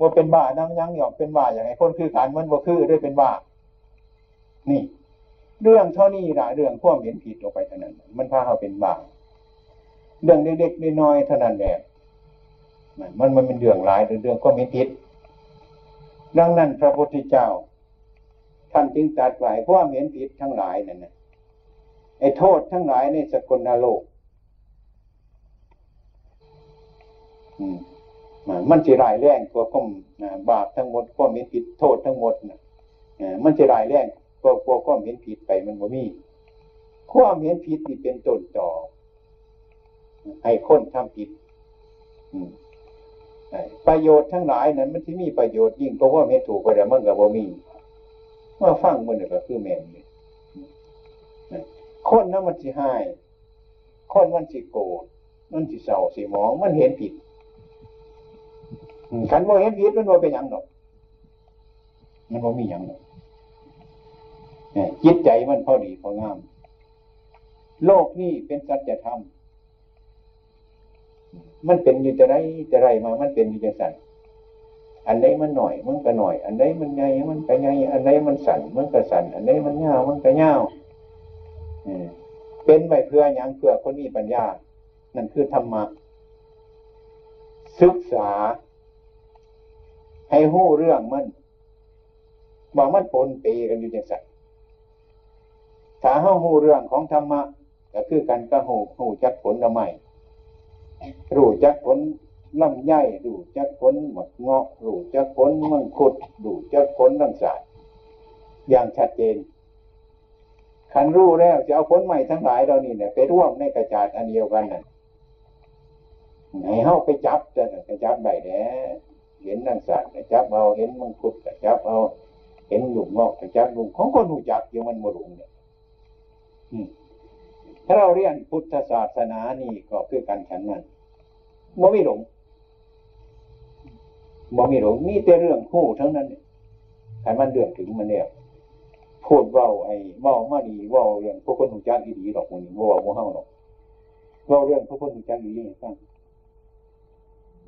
ว่าเป็นบ้านั่งยังหยอกเป็นบ้าอย่างไรคนคือกันมันว่าคือด้วยเป็นบ้า นี่ เรื่องเท่านี้ละเรื่องพวกเห็นผิดออกไปเท่านั้น มันพาเขาเป็นบ้าเรื่องเด็กๆน้อยๆเท่านั้นแหละมันมันเป็นเรื่องหลายเรื่องก็มีผิดดังนั้นพระพุทธเจ้า ท่านจึงตัดไว้เพราะว่าเห็นผิดทั้งหลายนั่นนะไอ้โทษทั้งหลายในสกลนโลกมันจะรายแรงกว่าก้มบาปทั้งหมดก็มีผิดโทษทั้งหมดนะมันจะรายแรงกว่ากว่าความเห็นผิดไปมันบ่มีความเห็นผิดนี่เป็นต้นต่อให้คนทำผิดประโยชน์ทั้งหลายนั้น มันที่มีประโยชน์ยิ่งเพราะว่าเมถูกไปแล้วมันกับว่มี มื่อฟังมันก็คือแมนเลยคนนั้นมันสิหายคนมันสิโกรธมันสิเศร้าสิมอง มันเห็นผิดขันว่าเห็นผิดมันว่าเป็นยังหรอกมันว่ามีอย่างหรอกจิตใจมันพอดีพองาม โลกนี้เป็นสัจธรรมมันเป็นอยู่จะไรจะไรมา มันเป็นอยู่จะสั่น อันไหนมันหน่อยมันก็หน่อย อันไหนมันไงมันก็ไงอันไหนมันสั่นมันก็สั่นอันไหนมันเงามันก็เงาเป็นไปเพื่ออย่างเพื่อคนมีปัญญา นั่นคือธรรมะศึกษา ให้หู้เรื่องมันว่ามันปนเปกันอยู่จังสันถ้าเฮาหูเรื่องของธรรมะก็คือกันก็หูหูจักผลละไม่รู้จักผล ลำไยรู้จักผลหมดเงาะรู้จักผลมังคุดรู้จักผลต่างสายอย่างชัดเจนขันรู้แล้วจะเอาผลใหม่ทั้งหลายเรานี่เนี่ยไปร่วมในกระจาดอันเดียวกันน่ะให้เฮาไปจับจะไปจับได้แน่เห็นนั่งสัตว์จับเอาเห็นมังคุดจับเอาเห็นหลุมงอกจับหลุมของคนรู้จักอยู่มันมหลุมเนี่ยถ้าเราเรียนพุทธศาสนานี่ก็คือการฉันนั้นบ่มีหลง บ่มีหลงมีแต่เรื่องคู่ทั้งนั้นเนี่ยใครมันเดือดถึงมันเนี่ยพูดว่าไอ้เว่ามาดีว่าเรื่องพวกคนหูจักอีดีหรอกมันนี่ว่าว่าเฮาหรอกว่าเรื่องพวกคนหูจักอีดีฟัง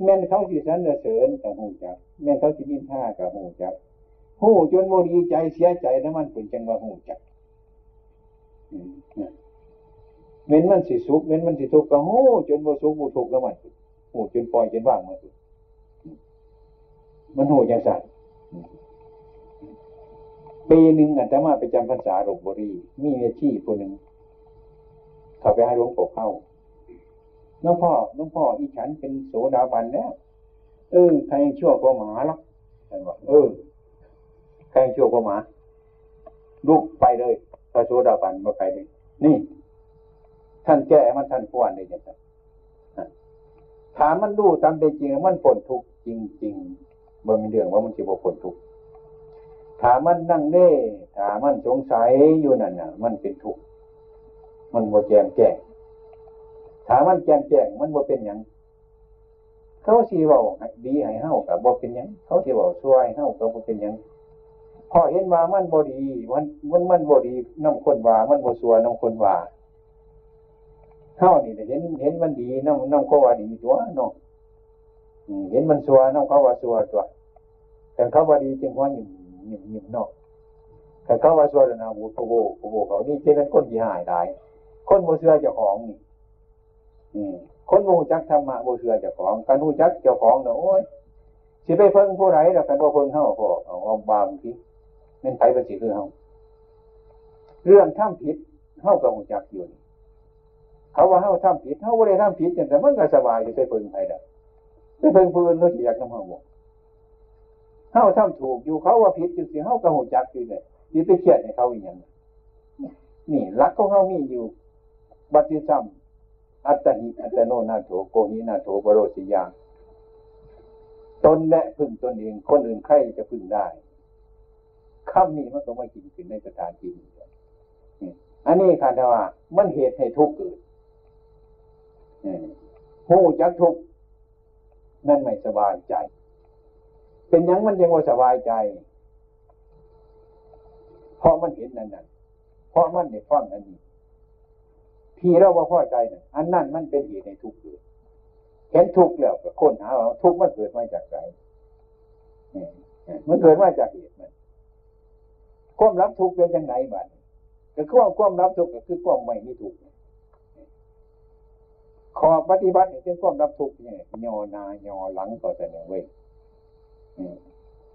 แม่นเขาสิสรรเสริญกับหูจัก แม่นเขาสินินท่ากับหูจักหูจนโมดีใจเสียใจแล้วมันเป็นจังว่าหูจักเม้นมันสิสุขเม้นมันสิทุกข์ก็หูจนโมสุขโมทุกข์แล้วมันหูจนปล่อยจนว่างมัน มันโหูจังสั่นปีหนึ่งอาตมาไปจำพรรษาหลวงบุรีมีเมชีคนหนึ่งเขาไปให้หลวงปู่เข้าน้องพ่อน้องพ่ออีฉันเป็นโสดาบันแล้วเออใครชั่วกว่าหมาหรอกท่านว่าเออใครชั่วกว่าหมาลุกไปเลยพระโสดาบันมาไปเลย นี่ ท่านแก้มันท่านป้วนเลยจังถามมันดูตามเป็นจริงมันผลทุกจริงๆมัน เป็นเรื่องว่ามันจะบ่ผลทุกถ้ามันนั่งเน่ถามันสงสัยอยู่นั่นน่ะ มันเป็นทุกข์มันบ่แจมแจ้งถามันแจมแจ้งมันบ่เป็นอย่างเขาสีว่าดีให้เฮากับบ่เป็นอย่างเขาสีว่าช่วยเฮากับบ่เป็นอย่างพอเห็นว่ามันบ่ดีมันมันมันบ่ดีน้ำคนว่ามันบ่สัวน้ำคนว่าเฮานี่เห็นเห็นมันดีน้ำน้ำเขาว่าดีตัวเนาะเห็นมันสัวน้ำเขาว่าสัวตัว แต่เขาว่าดีจึงว่าอยู่ยิ้มยิ้มเนาะแต่เขาว่าสวดนาบูโกโบโกโบเขานี่จะเป็นคนที่หายได้คนโมเสือเจ้าของนี่คนโมจักธรรมะโมเสือเจ้าของการรู้จักเจ้าของเนาะโอ้ยสิไปเพิ่งผู้ไรแล้วกันว่าเพิ่งเข้าพอเอาอาบางทีเป็นไผเป็นสิคือเฮาเรื่องท่ำผิดเฮากับหูจักอยู่เขาว่าเฮาท่ำผิดเฮาบ่ได้ท่ำผิดแต่มันก็สบายจะไปเพิ่งไผได้ไปเพิ่งพื้นเขาอยากน้ำเฮาบ่ เขาทำถูกอยู่เขาว่าผิดอยู่สิเขากระหูจักอยู่เลยที่ไปเขียนให้เขาอย่างนี้นี่รักของเขามีอยู่ บัติซัมอัตติอัตโนนาโถโกหินาโถบโรสิยาตนและพึ่งตนเอง คนอื่นใครจะพึ่งได้คำนี้มันต้องมากินขึ้นในสถานที่อันนี้ค่ะแต่ว่า มันเหตุให้ทุกข์เกิดหูจักทุกข์นั่นไม่สบายใจ เป็นยังมันยังว่าสบายใจ เพราะมันเห็นนั่นนั่นเพราะมันได้ฟังอันนี้ที่เราว่าพอใจนั่นอันนั้นมันเป็นเหตุในทุกข์เกิดเห็นทุกข์แล้วก็ค้นหาว่าทุกข์มันเกิดมาจากไรมันเกิดมาจากเหตุมันความรับทุกข์เป็นยังไงบ้างก็คือความรับทุกข์ก็คือความไม่มีทุกข์ขอปฏิบัติเป็นความรับทุกข์เนี่ยยอนายอหลังก็จะเนี่ยเว้ย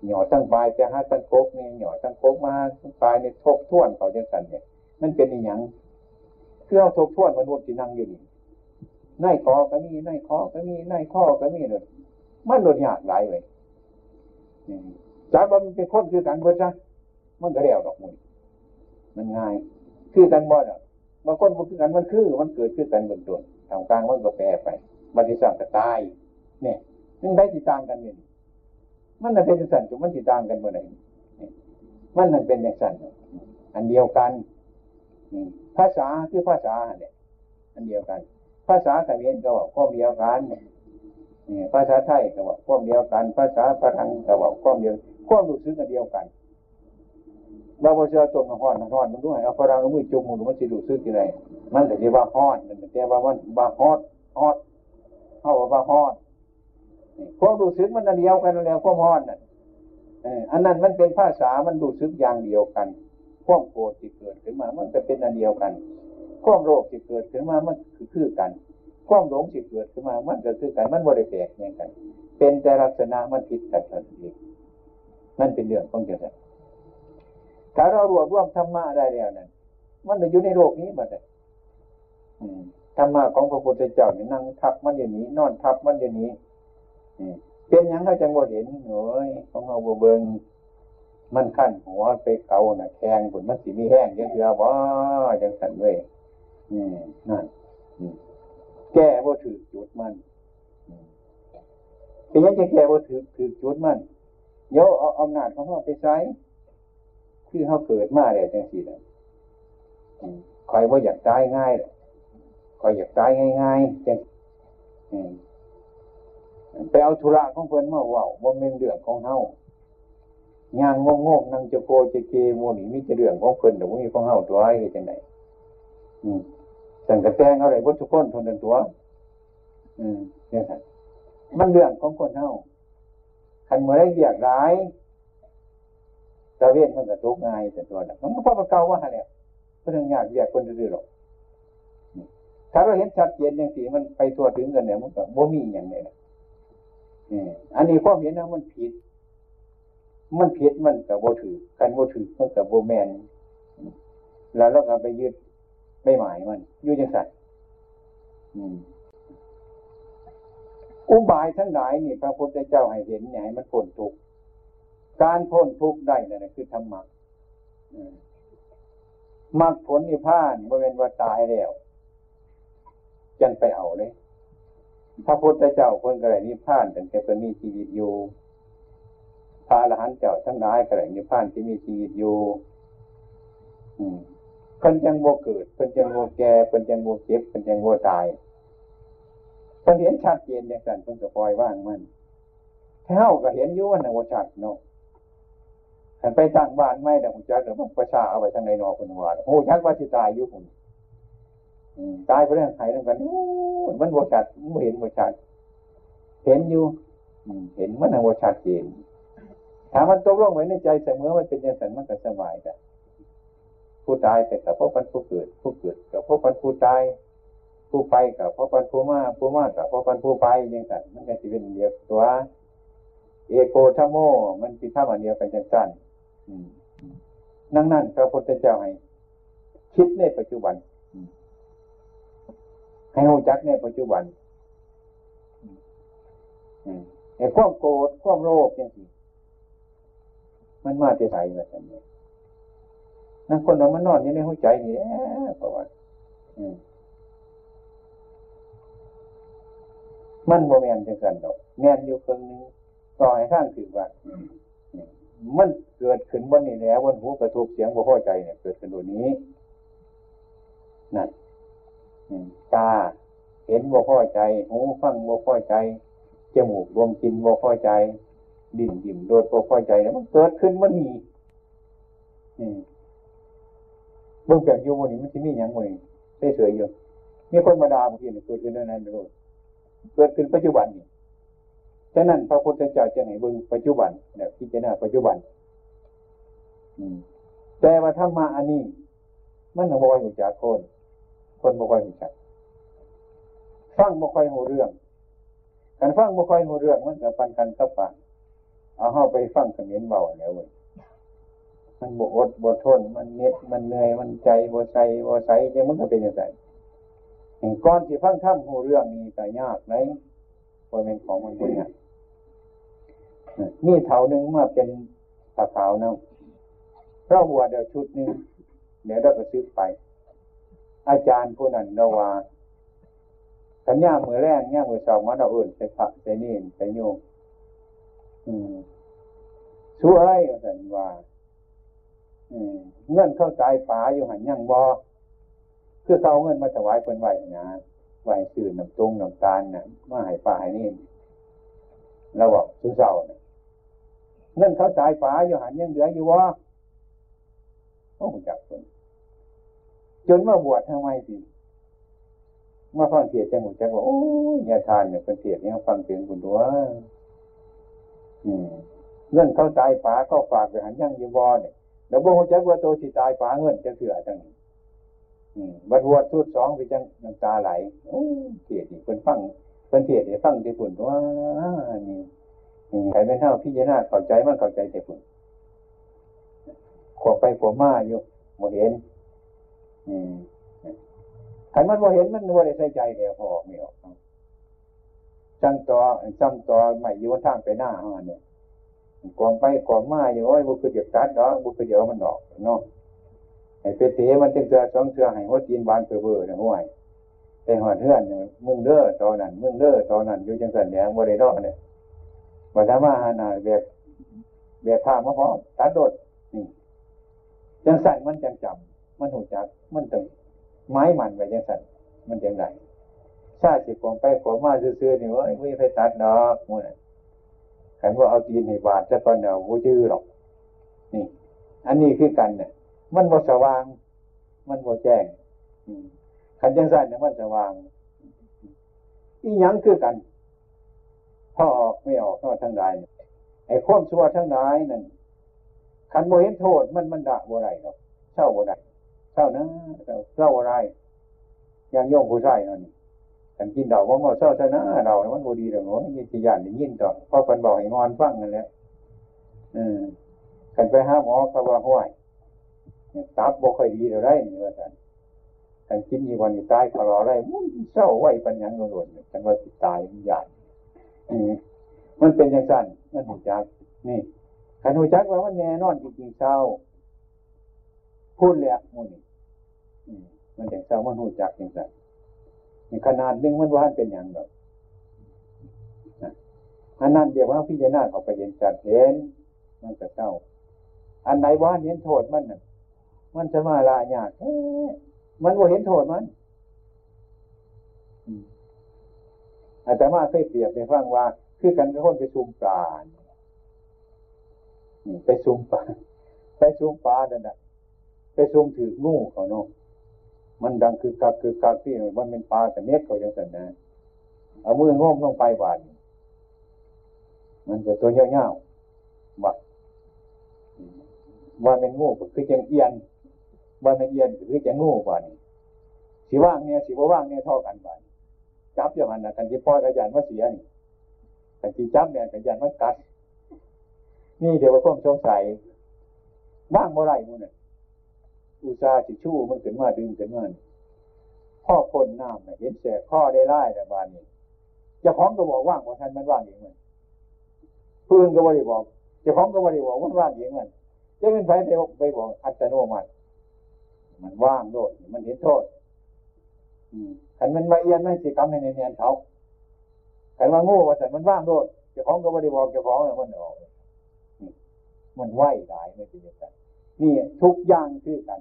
หย่อตั้งปลายแต่หาตั้งโคกนี่หย่อตั้งโคกมาตั้งปลายเนี่ยทบท้วนเขาจังสันเนี่ย มันเป็นอย่างเพื่อทบท้วนมนุษย์ที่นั่งอยู่นี่นายคอก็มีนายคอก็มีนายข้อก็มีเลยมันโดนยากหลายเลยจับว่ามันเป็นคนคือกันเบิดซะมันก็เรียวดอกมือมันง่าย คือกันบ่อะบางคนมันคือกันมันคือ มันเกิดคือกันเบื้องต้นทางกลางมันก็แปรไปมันที่สั่งก็ตายเนี่ยมันได้ที่ต่างกันเนี่ย มันเป็นสันจุมันติดตามกันเมื่อไหร่มันนั่นเป็นอย่างสันอันเดียวกันภาษาคือภาษาเนี่ยอันเดียวกัน ภาษาเขมรก็ว่าข้อมเดียวกันนี่ภาษาไทยก็ว่าข้อมเดียวกัน ภาษาพลังก็ว่าข้อมเดียวข้อมรู้สึกกันเดียวกันเราพอเจอต้นห้อนห้อนมันด้วยเอาพลังมือจุ่มมันจะรู้สึกยังไงมันแต่ที่ว่าห้อนมันแต่ว่ามันบาฮอดฮอดเขาว่าบาฮอด ความรู้สึกมันอันเดียวกันแล้วความร้อนน่ะอันนั้นมันเป็นภาษามันรู้สึกอย่างเดียวกันความโกรธที่เกิดขึ้นมา มันจะเป็นอันเดียวกันความโรคที่เกิดขึ้นมา มันคือคือกันความหลงที่เกิดขึ้นมา มันก็คือกัน มันบริแปลกเนี่ยกัน เป็นแต่ลักษณะมันผิดกันทันทีมันเป็นเรื่องของเจ้าถ้าเรารวบรวมธรรมะได้แล้วนั่นมันจะอยู่ในโลกนี้มาเลยธรรมะของพระพุทธเจ้าเนี่ยนั่งทับมันอย่างนี้ นอนทับมันอย่างนี้ เป็นยังเขาจังบ่เห็นโอ้ยของเขาบ่เบิงมันขั้นหัวไปเกาน่ะแข็งผลมันสีมีแห้งยังเถื่อบ่จังสันเว้ยนี่นั่นแก้บ่ถือจุดมันเป็นยังจะแก้บ่ถือถือจุดมันโยเอาอำนาจของเขาไปใช้คือเขาเกิดมาแล้วจังสี่นะคอยว่าอยากตายง่ายคอยอยากตายง่ายๆจัง ไปเอาธุระของเพื่อนมาว่าว่าเป็นเรื่องของเฮาย่างงงๆนั่งจะโกจะเกโมนี่มีจะเรื่องของเพื่อนแต่ว่ามีของเฮาตัวไอ้จังไหนอืมสั่งกระแตงอะไรบนทุกคนทนตัว อืมเนี่ยครับมันเรื่องของคนเฮาคันเมื่อไรเรียกร้ายตะเวนมันก็ตกง่ายแต่ตัวนั้นมันก็พอมันเก่าว่าเนี่ยเรื่องยากเรียกคนดื้อหรอกถ้าเราเห็นชัดเจนอย่างสีมันไปตัวถึงกันเนี่ยมันก็บ่มีอย่างนี้ อันนี้ความเห็นนะมันผิด มันผิดมันกับโบถือกันโบถือมันกับโบแมนแล้วเราก็ไปยึดไม่หมายมันยู่จังสัตว์อุบายทั้งหลายนี่ พระพุทธเจ้าให้เห็นไงมันพ้นทุกการพ้นทุกได้นั่นคือธรรมะมรรคผลนิพพานบริเวณว่าตายแล้วจังไปเอาเลย พระพุทธเจ้าคนกระไรนิพพานแต่เป็นมีชีวิตอยู่พระอรหันต์เจ้าทั้งหลายกระไรนิพพานที่มีชีวิตอยู่อืมเพิ่นยังโมเกิดเพิ่นยังโมแก่เพิ่นยังโมเจ็บเพิ่นยังโมตายเพิ่นเห็นชัดเจนอย่างนั้นเพิ่นก็ปล่อยว่างมันเท่าก็เห็นอยู่ว่าโมชัดเนาะขันไปตั้งบ้านไม่แต่ผมจักเดี๋ยวประชาเอาไปทางในนอคนว่าโอ้ยักว่าสิตายอยู่ผม ตายเพราะเรื่องไข่เรื่องกันมันโมชัดไม่เห็นโมชัดเห็นอยู่เห็นมันโมชัดเจนถามมันตกลงไว้ในใจเสมอมันเป็นอย่างนั้นมันก็สบายแต่ผู้ตายแต่กับพวกพันผู้เกิด ผู้เกิดกับพวกพันผู้ตายผู้ไปกับพวกพันผู้มาผู้มากับพวกพันผู้ไปย่างนั้นมันก็จะเป็นเดียวตัวเอโกธโม มันเป็นธรรมเดียวกันจังสั้นนั่งนั่นพระพุทธเจ้าให้ คิดในปัจจุบัน ให้หูจักในปัจจุบันไอ้ความโกรธความโลภอย่างนี้มันมาจะใส่แบบนี้นั่นคนเรามันนอนอยู่ในหัวใจนี่แหละเพระว่ามันโมเมนจังกันดอก แมนอยู่ครึ่งนึงต่อให้ท่านถือว่ามันเกิดขึ้นบนนี้แล้วบนหูกระทบเสียงบ่พอใจเนี่ยเกิดขึ้นตัวนี้นั่น ตาเห็นบ่พอใจหูฟังบ่พอใจจมูกรวมกินบ่พอใจ ดิ่นดิ่มโดดบ่พอใจเนี่ยมันเกิดขึ้นมันมีเบื้องจากอยู่บนนี้มันจะมีอย่างไรเฉยๆอยู่มีคนมาดาบางทีเกิดขึ้นนั้นนั่นเลยเกิดขึ้นปัจจุบันนี่ฉะนั้นพระพุทธเจ้าจะไหนเบิ่งปัจจุบันเนี่ยพิจารณาปัจจุบันแต่ว่าธรรมะอันนี้ มันบ่ค่อยหูจักคน คนบ่ค่อยหูจักฟังบ่ค่อยหูเรื่องการฟังบ่ค่อยหูเรื่องมันก็ปันกันกับปันเอาเข้าไปฟังเขมิ้นเบาแล้วเว้ยมันบอดบทน มันเน็ดมันเหนื่อย มันใจบวใส่บวใส่เนี่ยมันก็เป็นอย่างไรก่อนที่ฟังธรรมหูเรื่องนี้ก็ยากไหนพอเป็นของมันเป็นอย่างมีเถาหนึ่งมาเป็นตาขาวนะเราบวชเดี๋ยวชุดหนึ่งเดี๋ยวเราก็ซื้อไป อาจารย์ผู้นั้นเราว่าขันย่ามือแรกย่ามือสองมันเราอื่นใส่ผักใส่นี่ใส่โยมอืมช่วยสันว่าเงินเข้าใจฝาอยู่หันยังบอคือเขาเงินมาถวายเป็นไหวนะไหวสื่อน้ำตรงน้ำตาลนะมาให้ฝาให้นี่เราบอกสุเศร้าเนี่ยเงินเขาจ่ายฝาอยู่หันยังเหลืออยู่วะโอ้จัก นจนมาบวชทำไมสิมาฟังเทียดจังหวะจังว่าโอ้ยยาทานเนี่ยเป็นเทียดเนี่ยฟังเสียงคุณตัวเงินเขาจ่ายฝาก็ฝากไปหันยังยู่วะเนี่ยแล้วบ่งจักว่าตัวสิตายฝาเงินจะเสือจังบัดวดสุดสองไปจังน้ำตาไหลโอ้เทียดนี่เป็นฟังเป็นเทียดเนี่ยฟังที่ฝุ่นว่านี่ใครเป็นเท่าพี่จารณาเข้าใจมันเข้าใจแต่ฝุ่นขวบไปขวบมาอยู่บ่เห็น ขันมันบ่าเห็นมันบ่าได้ใส่ใจเดียวพอไม่ออกจังต่อจำต่อใหม่อยู่ทางไปหน้าเฮาเนี่ยกวมไปกวมมาอยู่โอ้ยบุคือเดียวตัดดอกบุคือเดียวมันดอกเนาะไอ้เปเตมันจึงเตือสองเตือให้หัวตีนบานเปื่อเบื่อเนี่ยห่วยไปหอดเฮือนเนี่ยมึงเด้อตอนนั้นมึงเด้อตอนนั้นอยู่จังสันเนี่ยบ่ได้ดอกเนี่ยบ่ได้มาหานาแบบแบบผ้ามาพร้อมตัดโดดนี่จังสันมันจังจำ มันหูจัก มันตึงไม้มันไปจังสั่นมันจังไดชาสิกวมไปกวมมาซื่อๆนี่ว่าไม่ไปตัดดอกมื้นขันว่าเอาตีนให้บาดจะตอนเดียวบ่จื้อหรอก นี่ อันนี้คือกันเนี่ยมันบ่สว่าง มันบ่แจ้งขันจังสันเนี่ยมันสว่าง อีหยังคือกันพ่อออกไม่ออกเท่าทั้งหลายไอ้ความชั่วทั้งหลายนั่นขันโมเห็นโทษมันมันด่าบ่ไรหรอกเศร้าบ่ไร เศร้านะเศร้าอะไรย่างโยมผู้ชายนั่นนี่ขันกินดอกว่าเมาเศร้าซะนะเราเนี่ยมันบ่ดีหรอกเนาะยิ่งยานยินต่อเพราะคนบอกให้งอนฟังนั่นแหละอืมขันไปหาหมอก็ว่าห้วยตับบ่ค่อยดีเท่าไรนี่ว่าซั่นขันกินอีวันนี้ตายก็รออะไรมันเศร้าไหวปัญญาโดนๆขันว่าสิดตายมันยานอืมมันเป็นอย่างสั้นมันหูจักนี่ขันหูจักว่ามันแน่นอนจริงๆเศร้า พูดเลยมูนี่มันอย่างเศร้ามันหูจักอย่างสั้นขนาดนึงมันว่านเป็นอย่างแบบอันนั้นเดียวว่าพิจารณาเขาไปเห็นจัดเห็นมันจะเศร้า อันไหนว่าเห็นโทษมันน่ะ มันจะมาลายากมันว่าเห็นโทษมันอาจารย์มาเคยเปรียบไปฟังว่า คือกันกับคนไปซุมปลาไปซุมปลาไปซุมปลาดันน่ะ ไปซุมถืองูเขาเนาะมันดังคือกักคือกักที่มันเป็นปลาแต่เน็ตเขาอย่างนั้นนะเอามือง้มลงไปบาดมันก็ตัวเงี้ยวๆว่าว่าเป็นงูก็คือจังเอียน ว่าเป็นเอียนก็คือจังงูบาดสีว่างเนี่ยสีว่างเนี่ยเท่ากันบาดจับอย่างนั้นนะกันที่พ่อยกระยันว่าเสียนี่กันที่จับเนี่ยกระยันว่ากัดนี่เดี๋ยวว่าพ้มสงสัยบ้างเมื่อไรมูเนี่ย อุตสาห์สิชู้มันขึ้นมาดึงขึ้นมาพ่อคนน้ำเห็นแสข้อได้ไล่แต่บานนี้เจ้าของก็บอกว่างว่าท่านมันว่างเองมันพื้นก็บริบอกเจ้าของก็บริบอกมันว่างเองมันจะเป็นไฟไปไปบอกอัตโนมัติมันว่างโดดมันเห็นโทษขันมันมาเอียนไม่สิกรรมในเนียนเขาขันมางูว่าแต่มันว่างโดดเจ้าของก็บริบอกเจ้าของเนี่ยมันออกมันไหวหลายไม่ใช่ยัง นี่ทุกอย่างคือกัน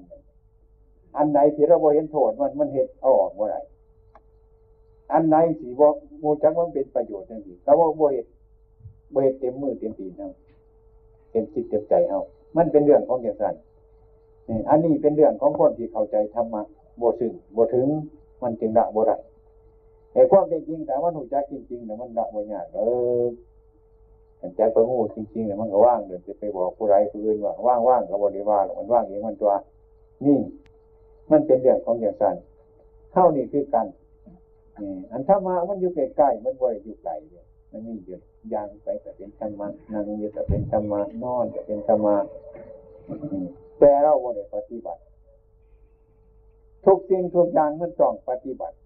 อันไหนที่เราเห็นโทษมันมันเห็นเอาออกเมื่อไรอันไหนสีบ่โมจักมันเป็นประโยชน์นั่นสิเขาว่าบ่เห็นบ่เห็นเต็มมือเต็มตีนเฮาเต็มจิตเต็มใจเฮามันเป็นเรื่องของเกสันนี่อันนี้เป็นเรื่องของคนที่เข้าใจธรรมะบ่ซึ้งบ่ถึงมันจึงละบ่ได้ไอ้ความเป็นจริงแต่ว่าหนูจักจริงๆเนี่ยมันละบ่ยากเออ แต่ใจประงูจริงๆเนี่ยมันก็ว่างเดี๋ยวจะไปบอกผู้ใดผู้อื่นว่าว่างว่างก็บริวารมันว่างเองมันตัวนี่ มันเป็นเรื่องของอย่างสั้นเท่านี้คือกันอันธรรมะมันอยู่ใกล้ๆมันบริอยู่ไกลเลยมันมีอยู่ยางไปแต่เป็นธรรมะนั่งอยู่แต่เป็นธรรมะนอนแต่เป็นธรรมะแต่เราบริปฏิบัติ ทุกสิ่งทุกอย่างมันต้องปฏิบัติ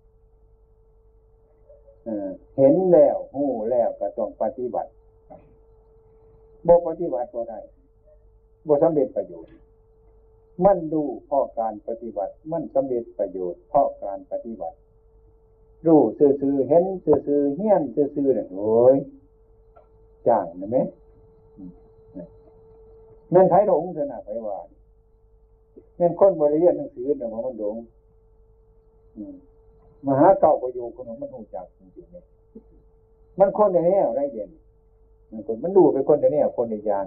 เห็นแล้วหูแล้วก็ต้องปฏิบัติ บ่ปฏิบัติบ่ได้บ่สำเร็จประโยชน์ มันดูเพราะการปฏิบัติ มันสำเร็จประโยชน์เพราะการปฏิบัติ รู้ซื่อๆเห็นซื่อๆเฮี้ยนซื่อๆเนี่ยโอ้ยจ้างนะไหมแม่นไทยหลงเถอะนะไปว่าแม่นคนบริเรียนหนังสือเนี่ยมันหลงมหาเก่าประโยชน์คนมันหูจักจริงๆเนี่ยมันคนในนี้ไรเด่น คนมันดูไปคนเดียวเนี่ยคนในยาง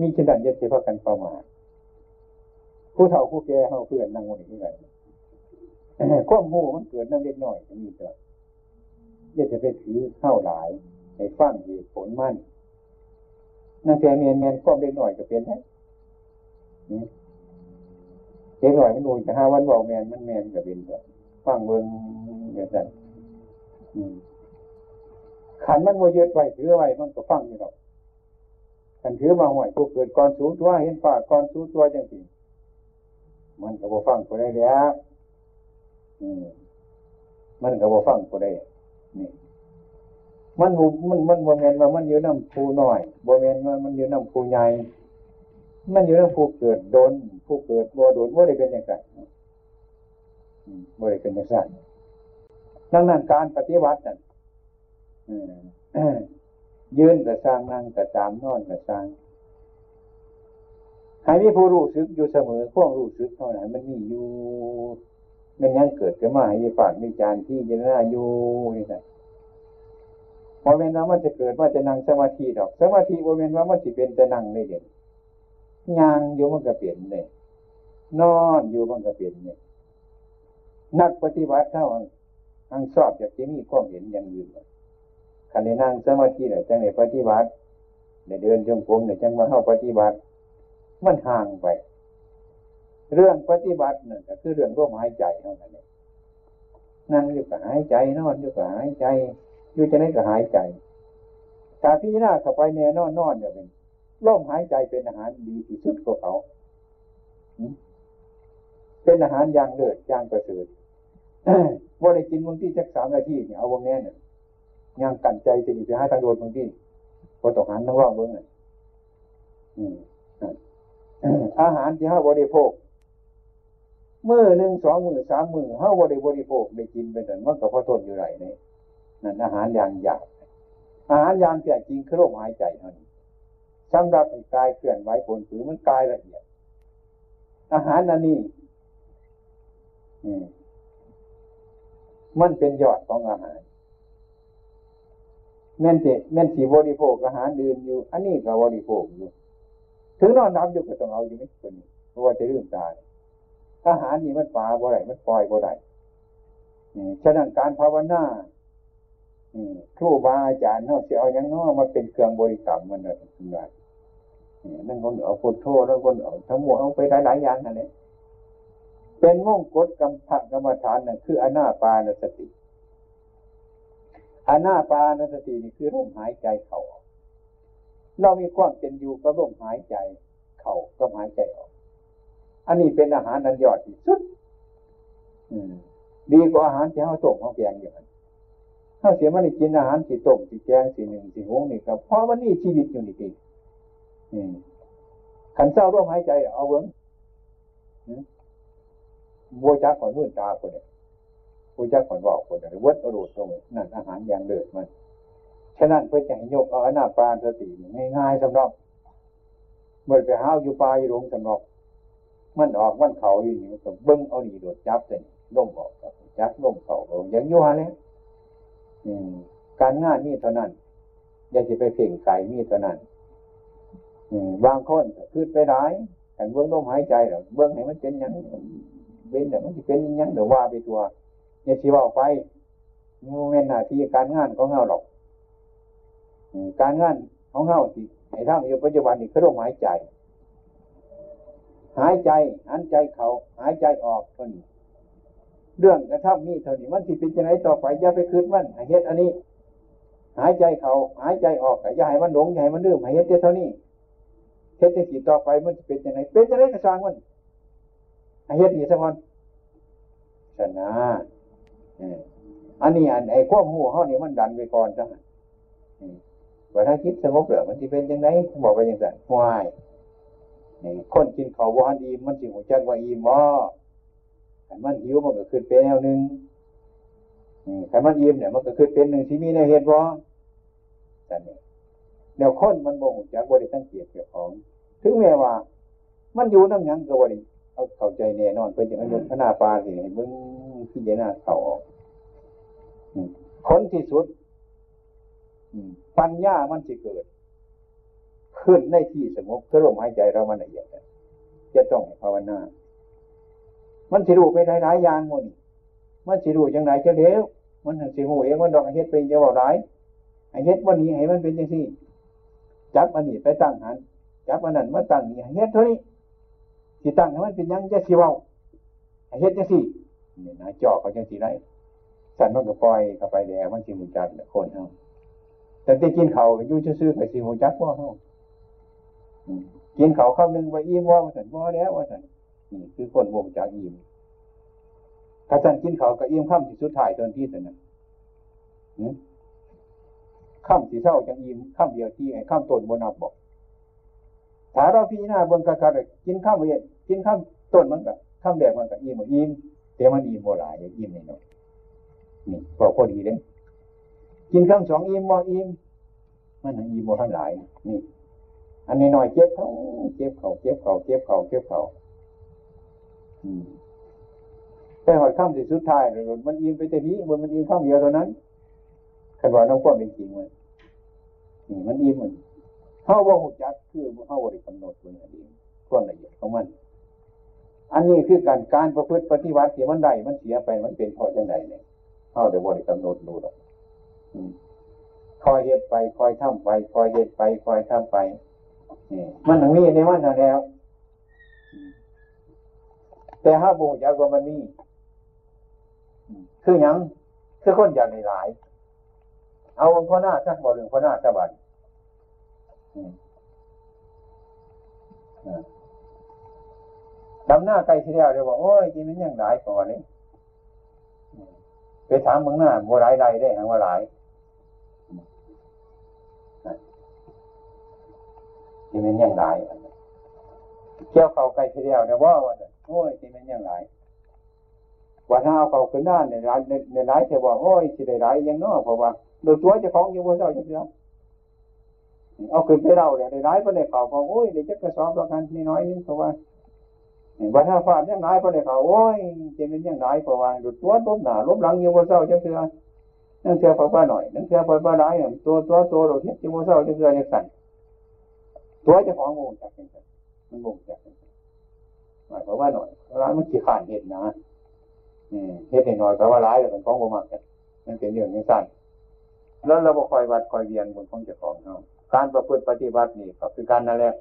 มีชนันยัดเฉพาะกันประมาทผู้เฒ่าผู้แก่เขาเพื่อนนั่งวันนี้ไงก้มหูมันเกิดน้ำเล็กน้อยมีตัวยัดจะไปถือเข้าหลายในฟังเหตุผลมั่นนั่นแกเมียนเมียนก้มเล็กน้อยก็เป็นไหมเล็กน้อยมันดูจะห้าวันบอกแมนมันแมนกับเป็นตัวฟังเบิ้งอย่างนั้น ขันมันโมยึดไว้ถือไว้มันก็ฟังอยู่หรอกกันถือมาห่วยผู้เกิดก่อนสูงตัวเห็นฝ่าก่อนสูงตัวจังสิมันก็บ่ฟังก็ได้แล้วอืมมันก็บ่ฟังก็ได้ นี่ มันมันมันบ่แมนว่ามันอยู่น้ำผู้น้อยบ่แมนว่ามันอยู่น้ำผู้ใหญ่มันอยู่น้ำผู้เกิดโดน ผู้เกิดบ่โดนบ่ได้เป็นอย่างไรบ่ได้เป็นอย่างนั้นดังนั้นการปฏิวัตินั่น ยืนกระสร้างนั่งกระตามนอนกระสร้างให้มีผู้รู้สึกอยู่เสมอข้องรู้สึกเท่านั้นมันมีอยู่มันยังเกิดขึ้นมาให้ฝากมีจานที่ยินนาอยู่นี่ไงพอเวนว่ามันจะเกิดว่าจะนั่งสมาธิดอกสมาธิพอเวนว่ามันจะเป็นจะนั่งได้เด่นยางอยู่มันก็เปลี่ยนเลยนอนอยู่มันก็เปลี่ยนเลยนักปฏิบัติเท่าอังสอบจากที่มีความเห็นอย่างอื่น ขันในนั่งสมาธิเนี่ยจังในปฏิบัติในเดินจงกรมในจังว่าเข้าปฏิบัติ มันห่างไป เรื่องปฏิบัตินั่นก็คือเรื่องร่วมหายใจเท่านั้นเองนั่งอยู่กับหายใจนอนอยู่กับหายใจ อยู่จะไหนก็หายใจการพิจารณาเข้าไปแน่นอนนอนเนี่ยเป็นร่มหายใจเป็นอาหารดีที่สุดของเขา เป็นอาหารอย่างเลิศอย่างประเสริฐว่าได้กินบางที่สักสามนาทีเนี่ยเอาวงแน่เนี่ย ย่างกันใจจะดีไปหาทางโดนบางที่พอตกหันทั้งร่องเบื้งเลยอาหารที่ห้าบริโภคเมื่อหนึ่งสองมือสามมือห้าบริบริโภคได้กินไปแต่มันก็พอทนอยู่ไรนี่นั่นอาหารอย่างหยาบอาหารอย่างแก่จริงคือลมหายใจเท่านี้สำหรับกายเคลื่อนไหวผลผือมันกายละเอียด อาหารนันนี้มันเป็นยอดของอาหาร แม่นสิแม่นสีบริโภคอาหารดื่นอยู่ อันนี้ก็บริโภคอยู่ ถึงนอนน้ำอยู่ก็ต้องเอาอยู่ไหมคนนี้เพราะว่าจะเรื่องตายอาหารนี่มันปลาบ่ไรมันปล่อยบ่ไรฉะนั้นการภาวนาครูบาอาจารย์เนาะเสียเอาอย่างน้อมาเป็นเครื่องบริกรรมมันเลยทำงานนั่นคนเอาพุทโธแล้วคนเอาทั้งหมดเอาไปหลายๆอย่างนั่นเองเป็นมงกฎกรรมพักกรรมฐานนั่นคืออนาปานสติ อานาปานสตินี่คือลมหายใจเขาเรามีความเป็นอยู่กับลมหายใจ เขาก็หายใจออก อันนี้เป็นอาหารนันยอดที่สุดดีกว่าอาหารที่เขาต้มเขาแกงอย่างนั้นถ้าเสียมันได้กินอาหารที่ต้มที่แกงสีหนึ่งสีหงนี่ครับเพราะมันนี่ชีวิตอยู่นี่เองขันเศร้าร่วมหายใจเอาเบิ้งบัวจักก่อนมื่นตาคนเนี่ย ผู้จักก่อนบอกคนเนี่ยวัดอรูดตรงนั่นอาหารอย่างเดือดมันฉะนั้นเพื่อจะให้ยกเอาอนาปานสติง่ายๆสำหรับเมื่อไปห้าวอยู่ปลายหลงสำหรับมันออกมันเขาอยู่นี่มันก็เบิ้งเอาดีโดดจับเลยล่มออกจับล่มเขาลงอย่างยั่วเลยการงานมีเท่านั้น อย่าจะไปเพ่งไก่มีเท่านั้นบางคนคือไปร้ายแต่เบื้องลมหายใจหรอเบื้องให้มันเป็นยังเป็นแต่มันจะเป็นยังเดี๋ยวว่าไปตัว เนี่ยชีว่าไปโมเมนหน้าที่การงานของเงาหรอก การงานของเงาที่ไอ้ท่านอยู่ปัจจุบันนี่คือลมหายใจ หายใจหันใจเขาหายใจออกเท่านี้เรื่องกระทำนี่เท่านี้มันที่เป็นจะไหนต่อไปอย่าไปคืนมันให้เฮ็ดอันนี้ หายใจเขาหายใจออกอย่าให้มันหลงอย่าให้มันลืมให้เฮ็ดเท่านี้เฮ็ดจะสีต่อไปมันจะเป็นจะไหนเป็นจะไหนกระซังมันให้เฮ็ดนี่สักวันชนะ อันนี้อันไอ้ควบหูเขานี่มันดันไปก่อนจังว่าถ้าคิดสงบเหลือมันจะเป็นยังไงบอกไปยังไงวายคนกินข้าววานอีมันสิหัวใจว่าอีมอขันมันหิวมันก็ขึ้นเป็นแนวหนึ่งขันมันอิ่มเนี่ยมันก็ขึ้นเป็นหนึ่งที่มีในเหตุว่าแต่เนี่ยแนวค้นมันบ่งจากบริสังเกตเกี่ยวของ ถึงแม้ว่า มันอยู่น้ำยังก็บริเอาเข้าใจแน่นอนเป็นอย่างนั้นพระนาปาสิมึง ที่เจน่าเขาออกคนที่สุดปัญญามันจะเกิด ขึ้นในที่สงบเพื่อลมหายใจเรามันละเอียดจะต้องภาวนา มันสิรู้ไปหลายๆอย่างมันมันสิรู้จังไหนจะเดียวมันสิหูเองมันดอกเฮ็ดไปจะบอกหลายไอเฮ็ดวันนี้ให้มันเป็นจังซี่จับอันนี้ไปตั้งหันจับอันนั้นมาตั้งนี่เฮ็ดเท่านี้สิตั้งให้มันเป็นยังจะสิเว้าไอเฮ็ดจัง ซี่นี่ยนะจ่อเขาจังซี่ได้สั่นมันก็ปล่อยเข้าไปแดงมันสิหูจักคนเฮาแต่ที่กินเขาอยู่ซื่อๆก็สิหูจักว่าเฮากินเขาข้าวหนึ่งไปอิ่มว่าว่าสันว่าแล้วว่าสันนี่คือคนวงจากอิ่มถ้าสันกินเขาก็อิ่มข้ามที่สุดท้ายตอนที่สันนะข้ามสีเศร้าจังอิ่มข้ามเดียวที่ไอ้ข้ามต้นบนนับบอกถ้าเราพี่หน้าบนกระกระกินข้ามเวียนกินข้ามต้นมันก็ข้ามแดกมันก็อิ่มอิ่ม แต่มันอิ่มโมหลายอิ่มนี่เนาะนี่ก็พอดีเลยกินข้ามสองอิ่มบ่อิ่มมันอิ่มโมทั้งหลาย นี่ อันนี้หน่อยเจ็บเขาเจ็บเขาเจ็บเขาเจ็บเขาเจ็บเขาแต่หอดข้ามสิสุดท้ายเลยมันอิ่มไปแต่นี้มันมันอิ่มข้ามเดียวเท่านั้นขันว่าน้องความเป็นจริงมันนี่มันอิ่มมันเข้าว่าหุจักคือเข้าบริกำหนดมันเองความละเอียดของมัน อั นนี้คือการการประพฤติปฏิบัติที่มันได้มันเสียไปมันเป็นเพราะจังไดเนี่ยเขาเดี๋ยวบริกำหนดดูหรอกคอยเหตุไป คอยทำไป คอยเหตุไป คอยทำไปมันหนังมีในมันแล้ว แต่ห้าบูอยากว่ามันมีคือยังคือคนอยากในหลาย เอาองค์พ่อหน้าสักบอหนึ่งพ่อหน้าสบาย ดำหน้าไกลทีเดียวเดี๋ยวบอกโอ้ยกินมันยังหลายก่อนนี้ไปถามเมึงหน้าโมหลายใดได้หังว่าหลายที่มันยังหลายเกี่ยวเขาไกลทีเดียวเดี๋ยว่าว่าโอ้ยที่มันยังหลายวันน้าเอาเขาขึ้นด้านในร้านในร้านเทว่าโอ้ยที่ได้หลายยังน้อเพราะว่าโดยตัวเจ้าของอยู่บนเจ้าจังเดียวเอาขึ้นไปเราเลยได้ร้ายไปเลยเขาบอกโอ้ยเดี๋ยวจะกระสอบประกันนี่น้อยนึงเพราะว่า วันถ้าฟาดยังไงไปเลยเขาโอ้ยจะเป็นยังไงเพระว่าดูตัวล้มหนาล้มหลังอยู่บนเจ้าจังเดียวนั่นเทียบไปหน่อยนั่นเทียบไปหลายตัวตัวตัวเราเทียบอยู่บนเจ้าจังเดียวยังสั่นตัวจ้าของงงจากเป็นมันงงจากเป็นหมายความว่าหน่อยร้ายมันขี้ข่านเห็นนะเห็ดหน่อยแต่ว่าร้ายแต่เป็นของบ่มากันมันเป็นเรื่องยังสั้นแล้วเราบ่คอยวัดคอยเวียนบนของเจ้าของเขาะการประพฤติปฏิบัตินี่ก็คือการนั่นแหละ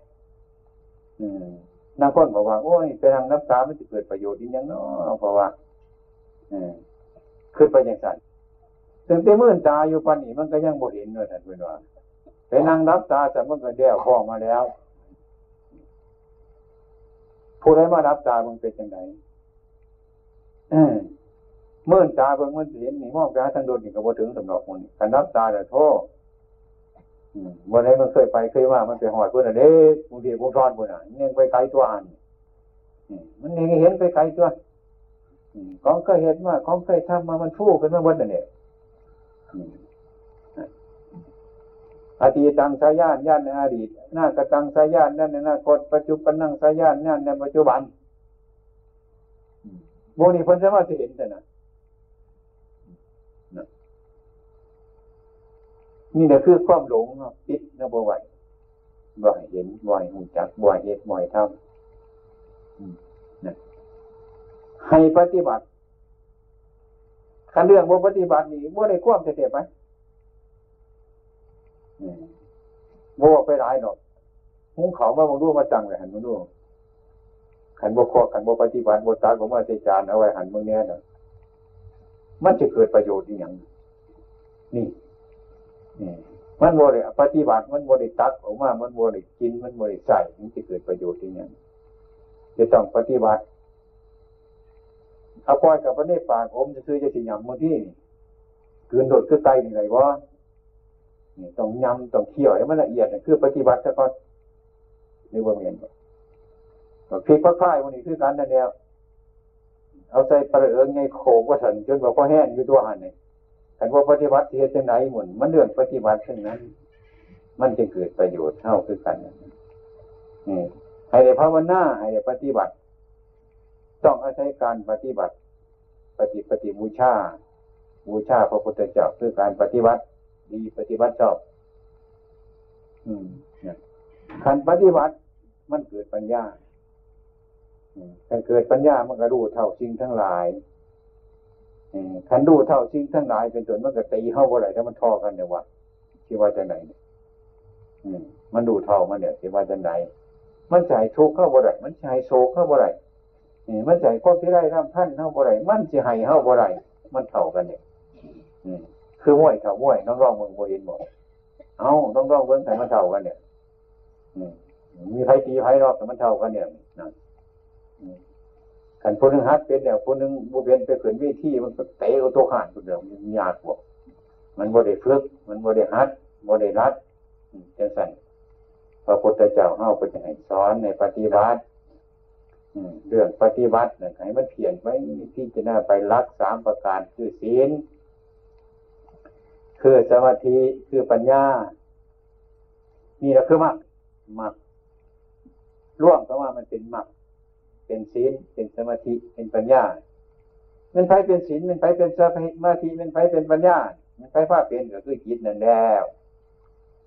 อืม นักคนบอกว่า โอ้ยไปทางนับตามันจะเกิดประโยชน์อีกอย่างเนาะเพราะว่าอืมคือไปอย่างสั้นถึงแต่มื่นตาอยู่ปันนี้มันก็ยังบ่เห็นเลยท่านเป็นว่าไปนั่งรับตาแต่มื่อเกิดเดียวพ้องมาแล้วผู้ใดมารับตามันเป็นยังไงเมื่อตาเบิ่งมันเห็นนี่มองตาทั้งโดนนี่ก็บ่ถึงสำหรับมันขันรับตาแต่โทษ วันไหนมันเคยไปเคยว่ามันไปหอดเพื่อนเด็กบางทีพวกทอดเพื่อนเน่งไปไกลตัวอันมันเน่งเห็นไปไกลตัวของเคยเห็นว่าของเคยทำมามันฟู่ขึ้นมาบนนั่นเนี่ยอดีตังสายานญาณในอดีตหน้ากระตังสายานนั่นในอนาคตปัจจุบันนั่งสายานนั่นในปัจจุบันโมนี่พ้นสามารถจะเห็นแต่นะ นี่แหละคือความหลงปิดนะบ่ไหวบ่อยเห็นบ่อยหูจักบ่อยเหตุบ่อยทำให้ปฏิบัติคันเรื่องบ่ปฏิบัตินี่บ่ได้ควบจะเสียไปโง่ไปหลายหนอกหุ้งเขามาบางรู้มาจังเลยหันมาดูขันบกคอขันบกปฏิบัติบกตาของมาเสจานเอาไว้หันมือเนี้ยนะมันจะเกิดประโยชน์อย่างนี่นี่ มันโมเลยปฏิบัติมันโมเลยตักออกมา มันโมเลยกิน มันโมเลยใส่มันจะเกิดประโยชน์อย่างจะต้องปฏิบัติเอาปล่อยกับพระเนปานผมจะซื้อจะสิยำมือที่นี่กืนโดดคือไตนี่ไรวะนี่ต้องยำต้องเคี่ยวให้มันละเอียดคือปฏิบัติซะก่อนนี่ว่าเห็นพริกพักพ่ายวันนี้คือการนั่นแนวเอาใส่ปลาเอิงไงโขกว่าสันจนบอกว่าแห้งอยู่ตัวหันนี่ ขันว่าปฏิบัติเหตุไหนหมุนมันเรื่องปฏิบัติเช่นนั้น มันจะเกิดประโยชน์เท่าคือกันนี่ให้ได้ภาวนาให้ได้ปฏิบัติ ต้องอาศัยการปฏิบัติ ปฏิปฏิบูชาบูชาพระพุทธเจ้าคือการปฏิบัติดีปฏิบัติชอบขันปฏิบัติ มันเกิดปัญญาถ้าเกิดปัญญามันก็รู้เท่าสิ่งทั้งหลาย ขันรู้เท่าสิ่งทั้งหลายเป็นส่วนมันก็ตีเข้าอะไรถ้ามันทอกันเนี่ยว่าที่ว่าจะไหนเนี่ยมันดูเท่ามันเนี่ยที่ว่าจะไหน มันใส่ทุกเข้าบ่ไรมันใส่โศกเข้าบ่ไรมันใส่ความที่ไรร่ำท่านเข้าบ่ไรมันจะให้เข้าบ่ไรมันเท่ากันเนี่ยคือม้วยเท่าม้วยน้องร้องเมืองโบเห็นบอกเอาต้องร้องเมืองไทยมันเท่ากันเนี่ยมีไผตีไผรอบแต่มันเท่ากันเนี่ยนั่น ขันผู้หนึงฮัดเป็นเนี่ยผู้หนึงบุเป็นไปขืนวิธีมันก็เตะเอาตัวขานคนเดียวมันยากกว่ามันบ่ได้ฝึก มันบ่ได้ฮัดบ่ได้รัดจังสั่นพระพุทธเจ้าเฮาก็จะให้สอนในปฏิบัติเรื่องปฏิบัติเนี่ยให้มันเพียนไว้ที่จะน่าไปรักสามประการคือศีลคือสมาธิคือปัญญานี่แหละคือมรรคมรรคร่วมก็ว่ามันเป็นมรรค เป็นศีลเป็นสมาธิเป็นปัญญาเป็นไฟเป็นศีลเป็นไฟเป็นสมาธิเป็นไฟเป็นปัญญาเป็นไฟฟ้าเป็นก็คือจิตนั่นแล้ว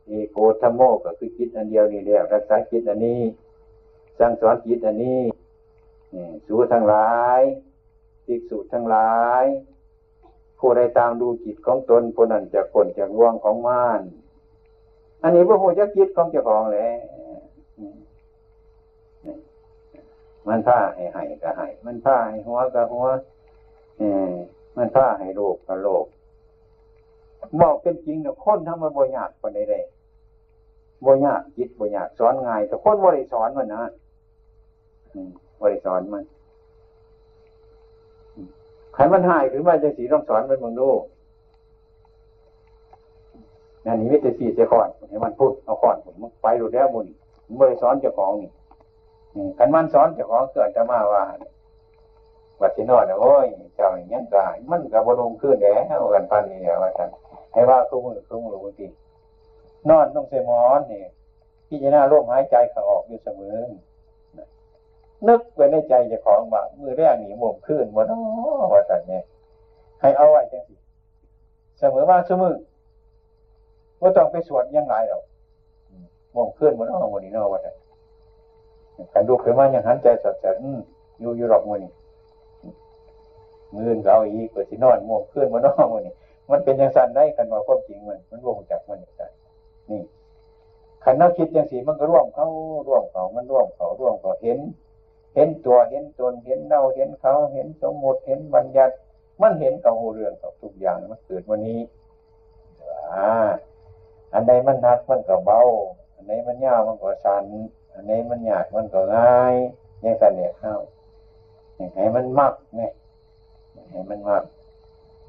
เอโกธรรมโมก็คือจิตอันเดียวนี่แล้วรักษาจิตอันนี้สั่งสอนจิตอันนี้นี่สูทั้งหลายภิกษุทั้งหลาย ผู้ใดตามดูจิตของตนผู้นั้นจะพ้นจากว่วงของม่ารอันนี้พระโหจักจิตของเจ้าของแหละ มันผ้าให้ให้ก็ให้มันผ้าให้หัวก็หัวเออมันผ้าให้โลกก็โลกบอกเป็นจริงเนี่ยคนทำมันบ่ยากคนใดใดบ่ยากจิตบ่ยากสอนง่ายแต่คนบ่ได้สอนมันนะอืมบ่ได้สอนมันใครมันหายขึ้นมาจังสีต้องสอนมันมึงดูนั่นนี่ไม่จะสี่เสียก่อนให้มันพูดเอาก่อนผมไปดูแล้วบุญผมไม่ได้สอนเจ้าของนี่ ขันมันสอนเจ้าของเกิดจะมาว่าวัดสินอนโอ้ยเจ้าอย่างนี้ก็มันกับบรมขึ้นแล้วกันพันนี่ว่าท่านให้ว่าคู่มือคู่มือบางทีนอนต้องเสมอนนี่พี่จะน่าร่มหายใจเขาออกอยู่เสมอนึกไว้ในใจเจ้าของว่ามือแรกหนีมุมขึ้นบนอ๋อว่าท่านเนี่ยให้เอาไว้จังสิเสมอว่าเสมอว่าต้องไปสวดยังไงหรอกมองขึ้นมันอ้อวันนี้นอว่า กันดูขึ้นมาอย่างหันใจสดใสอยู่อยู่หรอกวันนี้เงินเราอีกเปิดที่นอนมองขึ้นมันอ้อวันนี้มันเป็นอย่างสันได้กันว่าความจริงมัน มันร่วมจากมันอย่างไรนี่ขันนักคิดอย่างสีมันก็ร่วมเขาร่วมเขามันร่วมเขาร่วมเขาเห็น เห็นตัวเห็นตนเห็นเราเห็นเขาเห็นสมมติเห็นบัญญัติ มันเห็นกับหูเรื่องกับทุกอย่างมันเกิดวันนี้อ่าอันใดมันหนักมันก็เบา อันไหนมันยาวมันก็ชัน อันไหนมันยากมันก็ง่ายยังสันเนี่ยเข้าให้มันมักไงให้มันมัก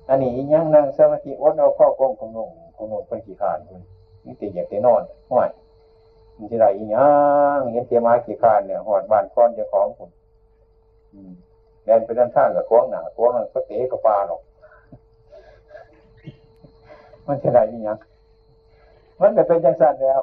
อันนี้ยังนั่งสมาธิอดเอาข้อกงของนงของนงเป็นกี่ขานคุณนี่ติอยากจะนอนห่วยมันจะไรอีหยังเห็นเตียมากี่ขานเนี่ยหอดบ้านก้อนเจ้าของคุณแดนไปด้านข้างกับก้องหนาก้องนั่นก็เตะกับปลาหรอกมันจะไรอีหยังมันก็เป็นจังสันแล้ว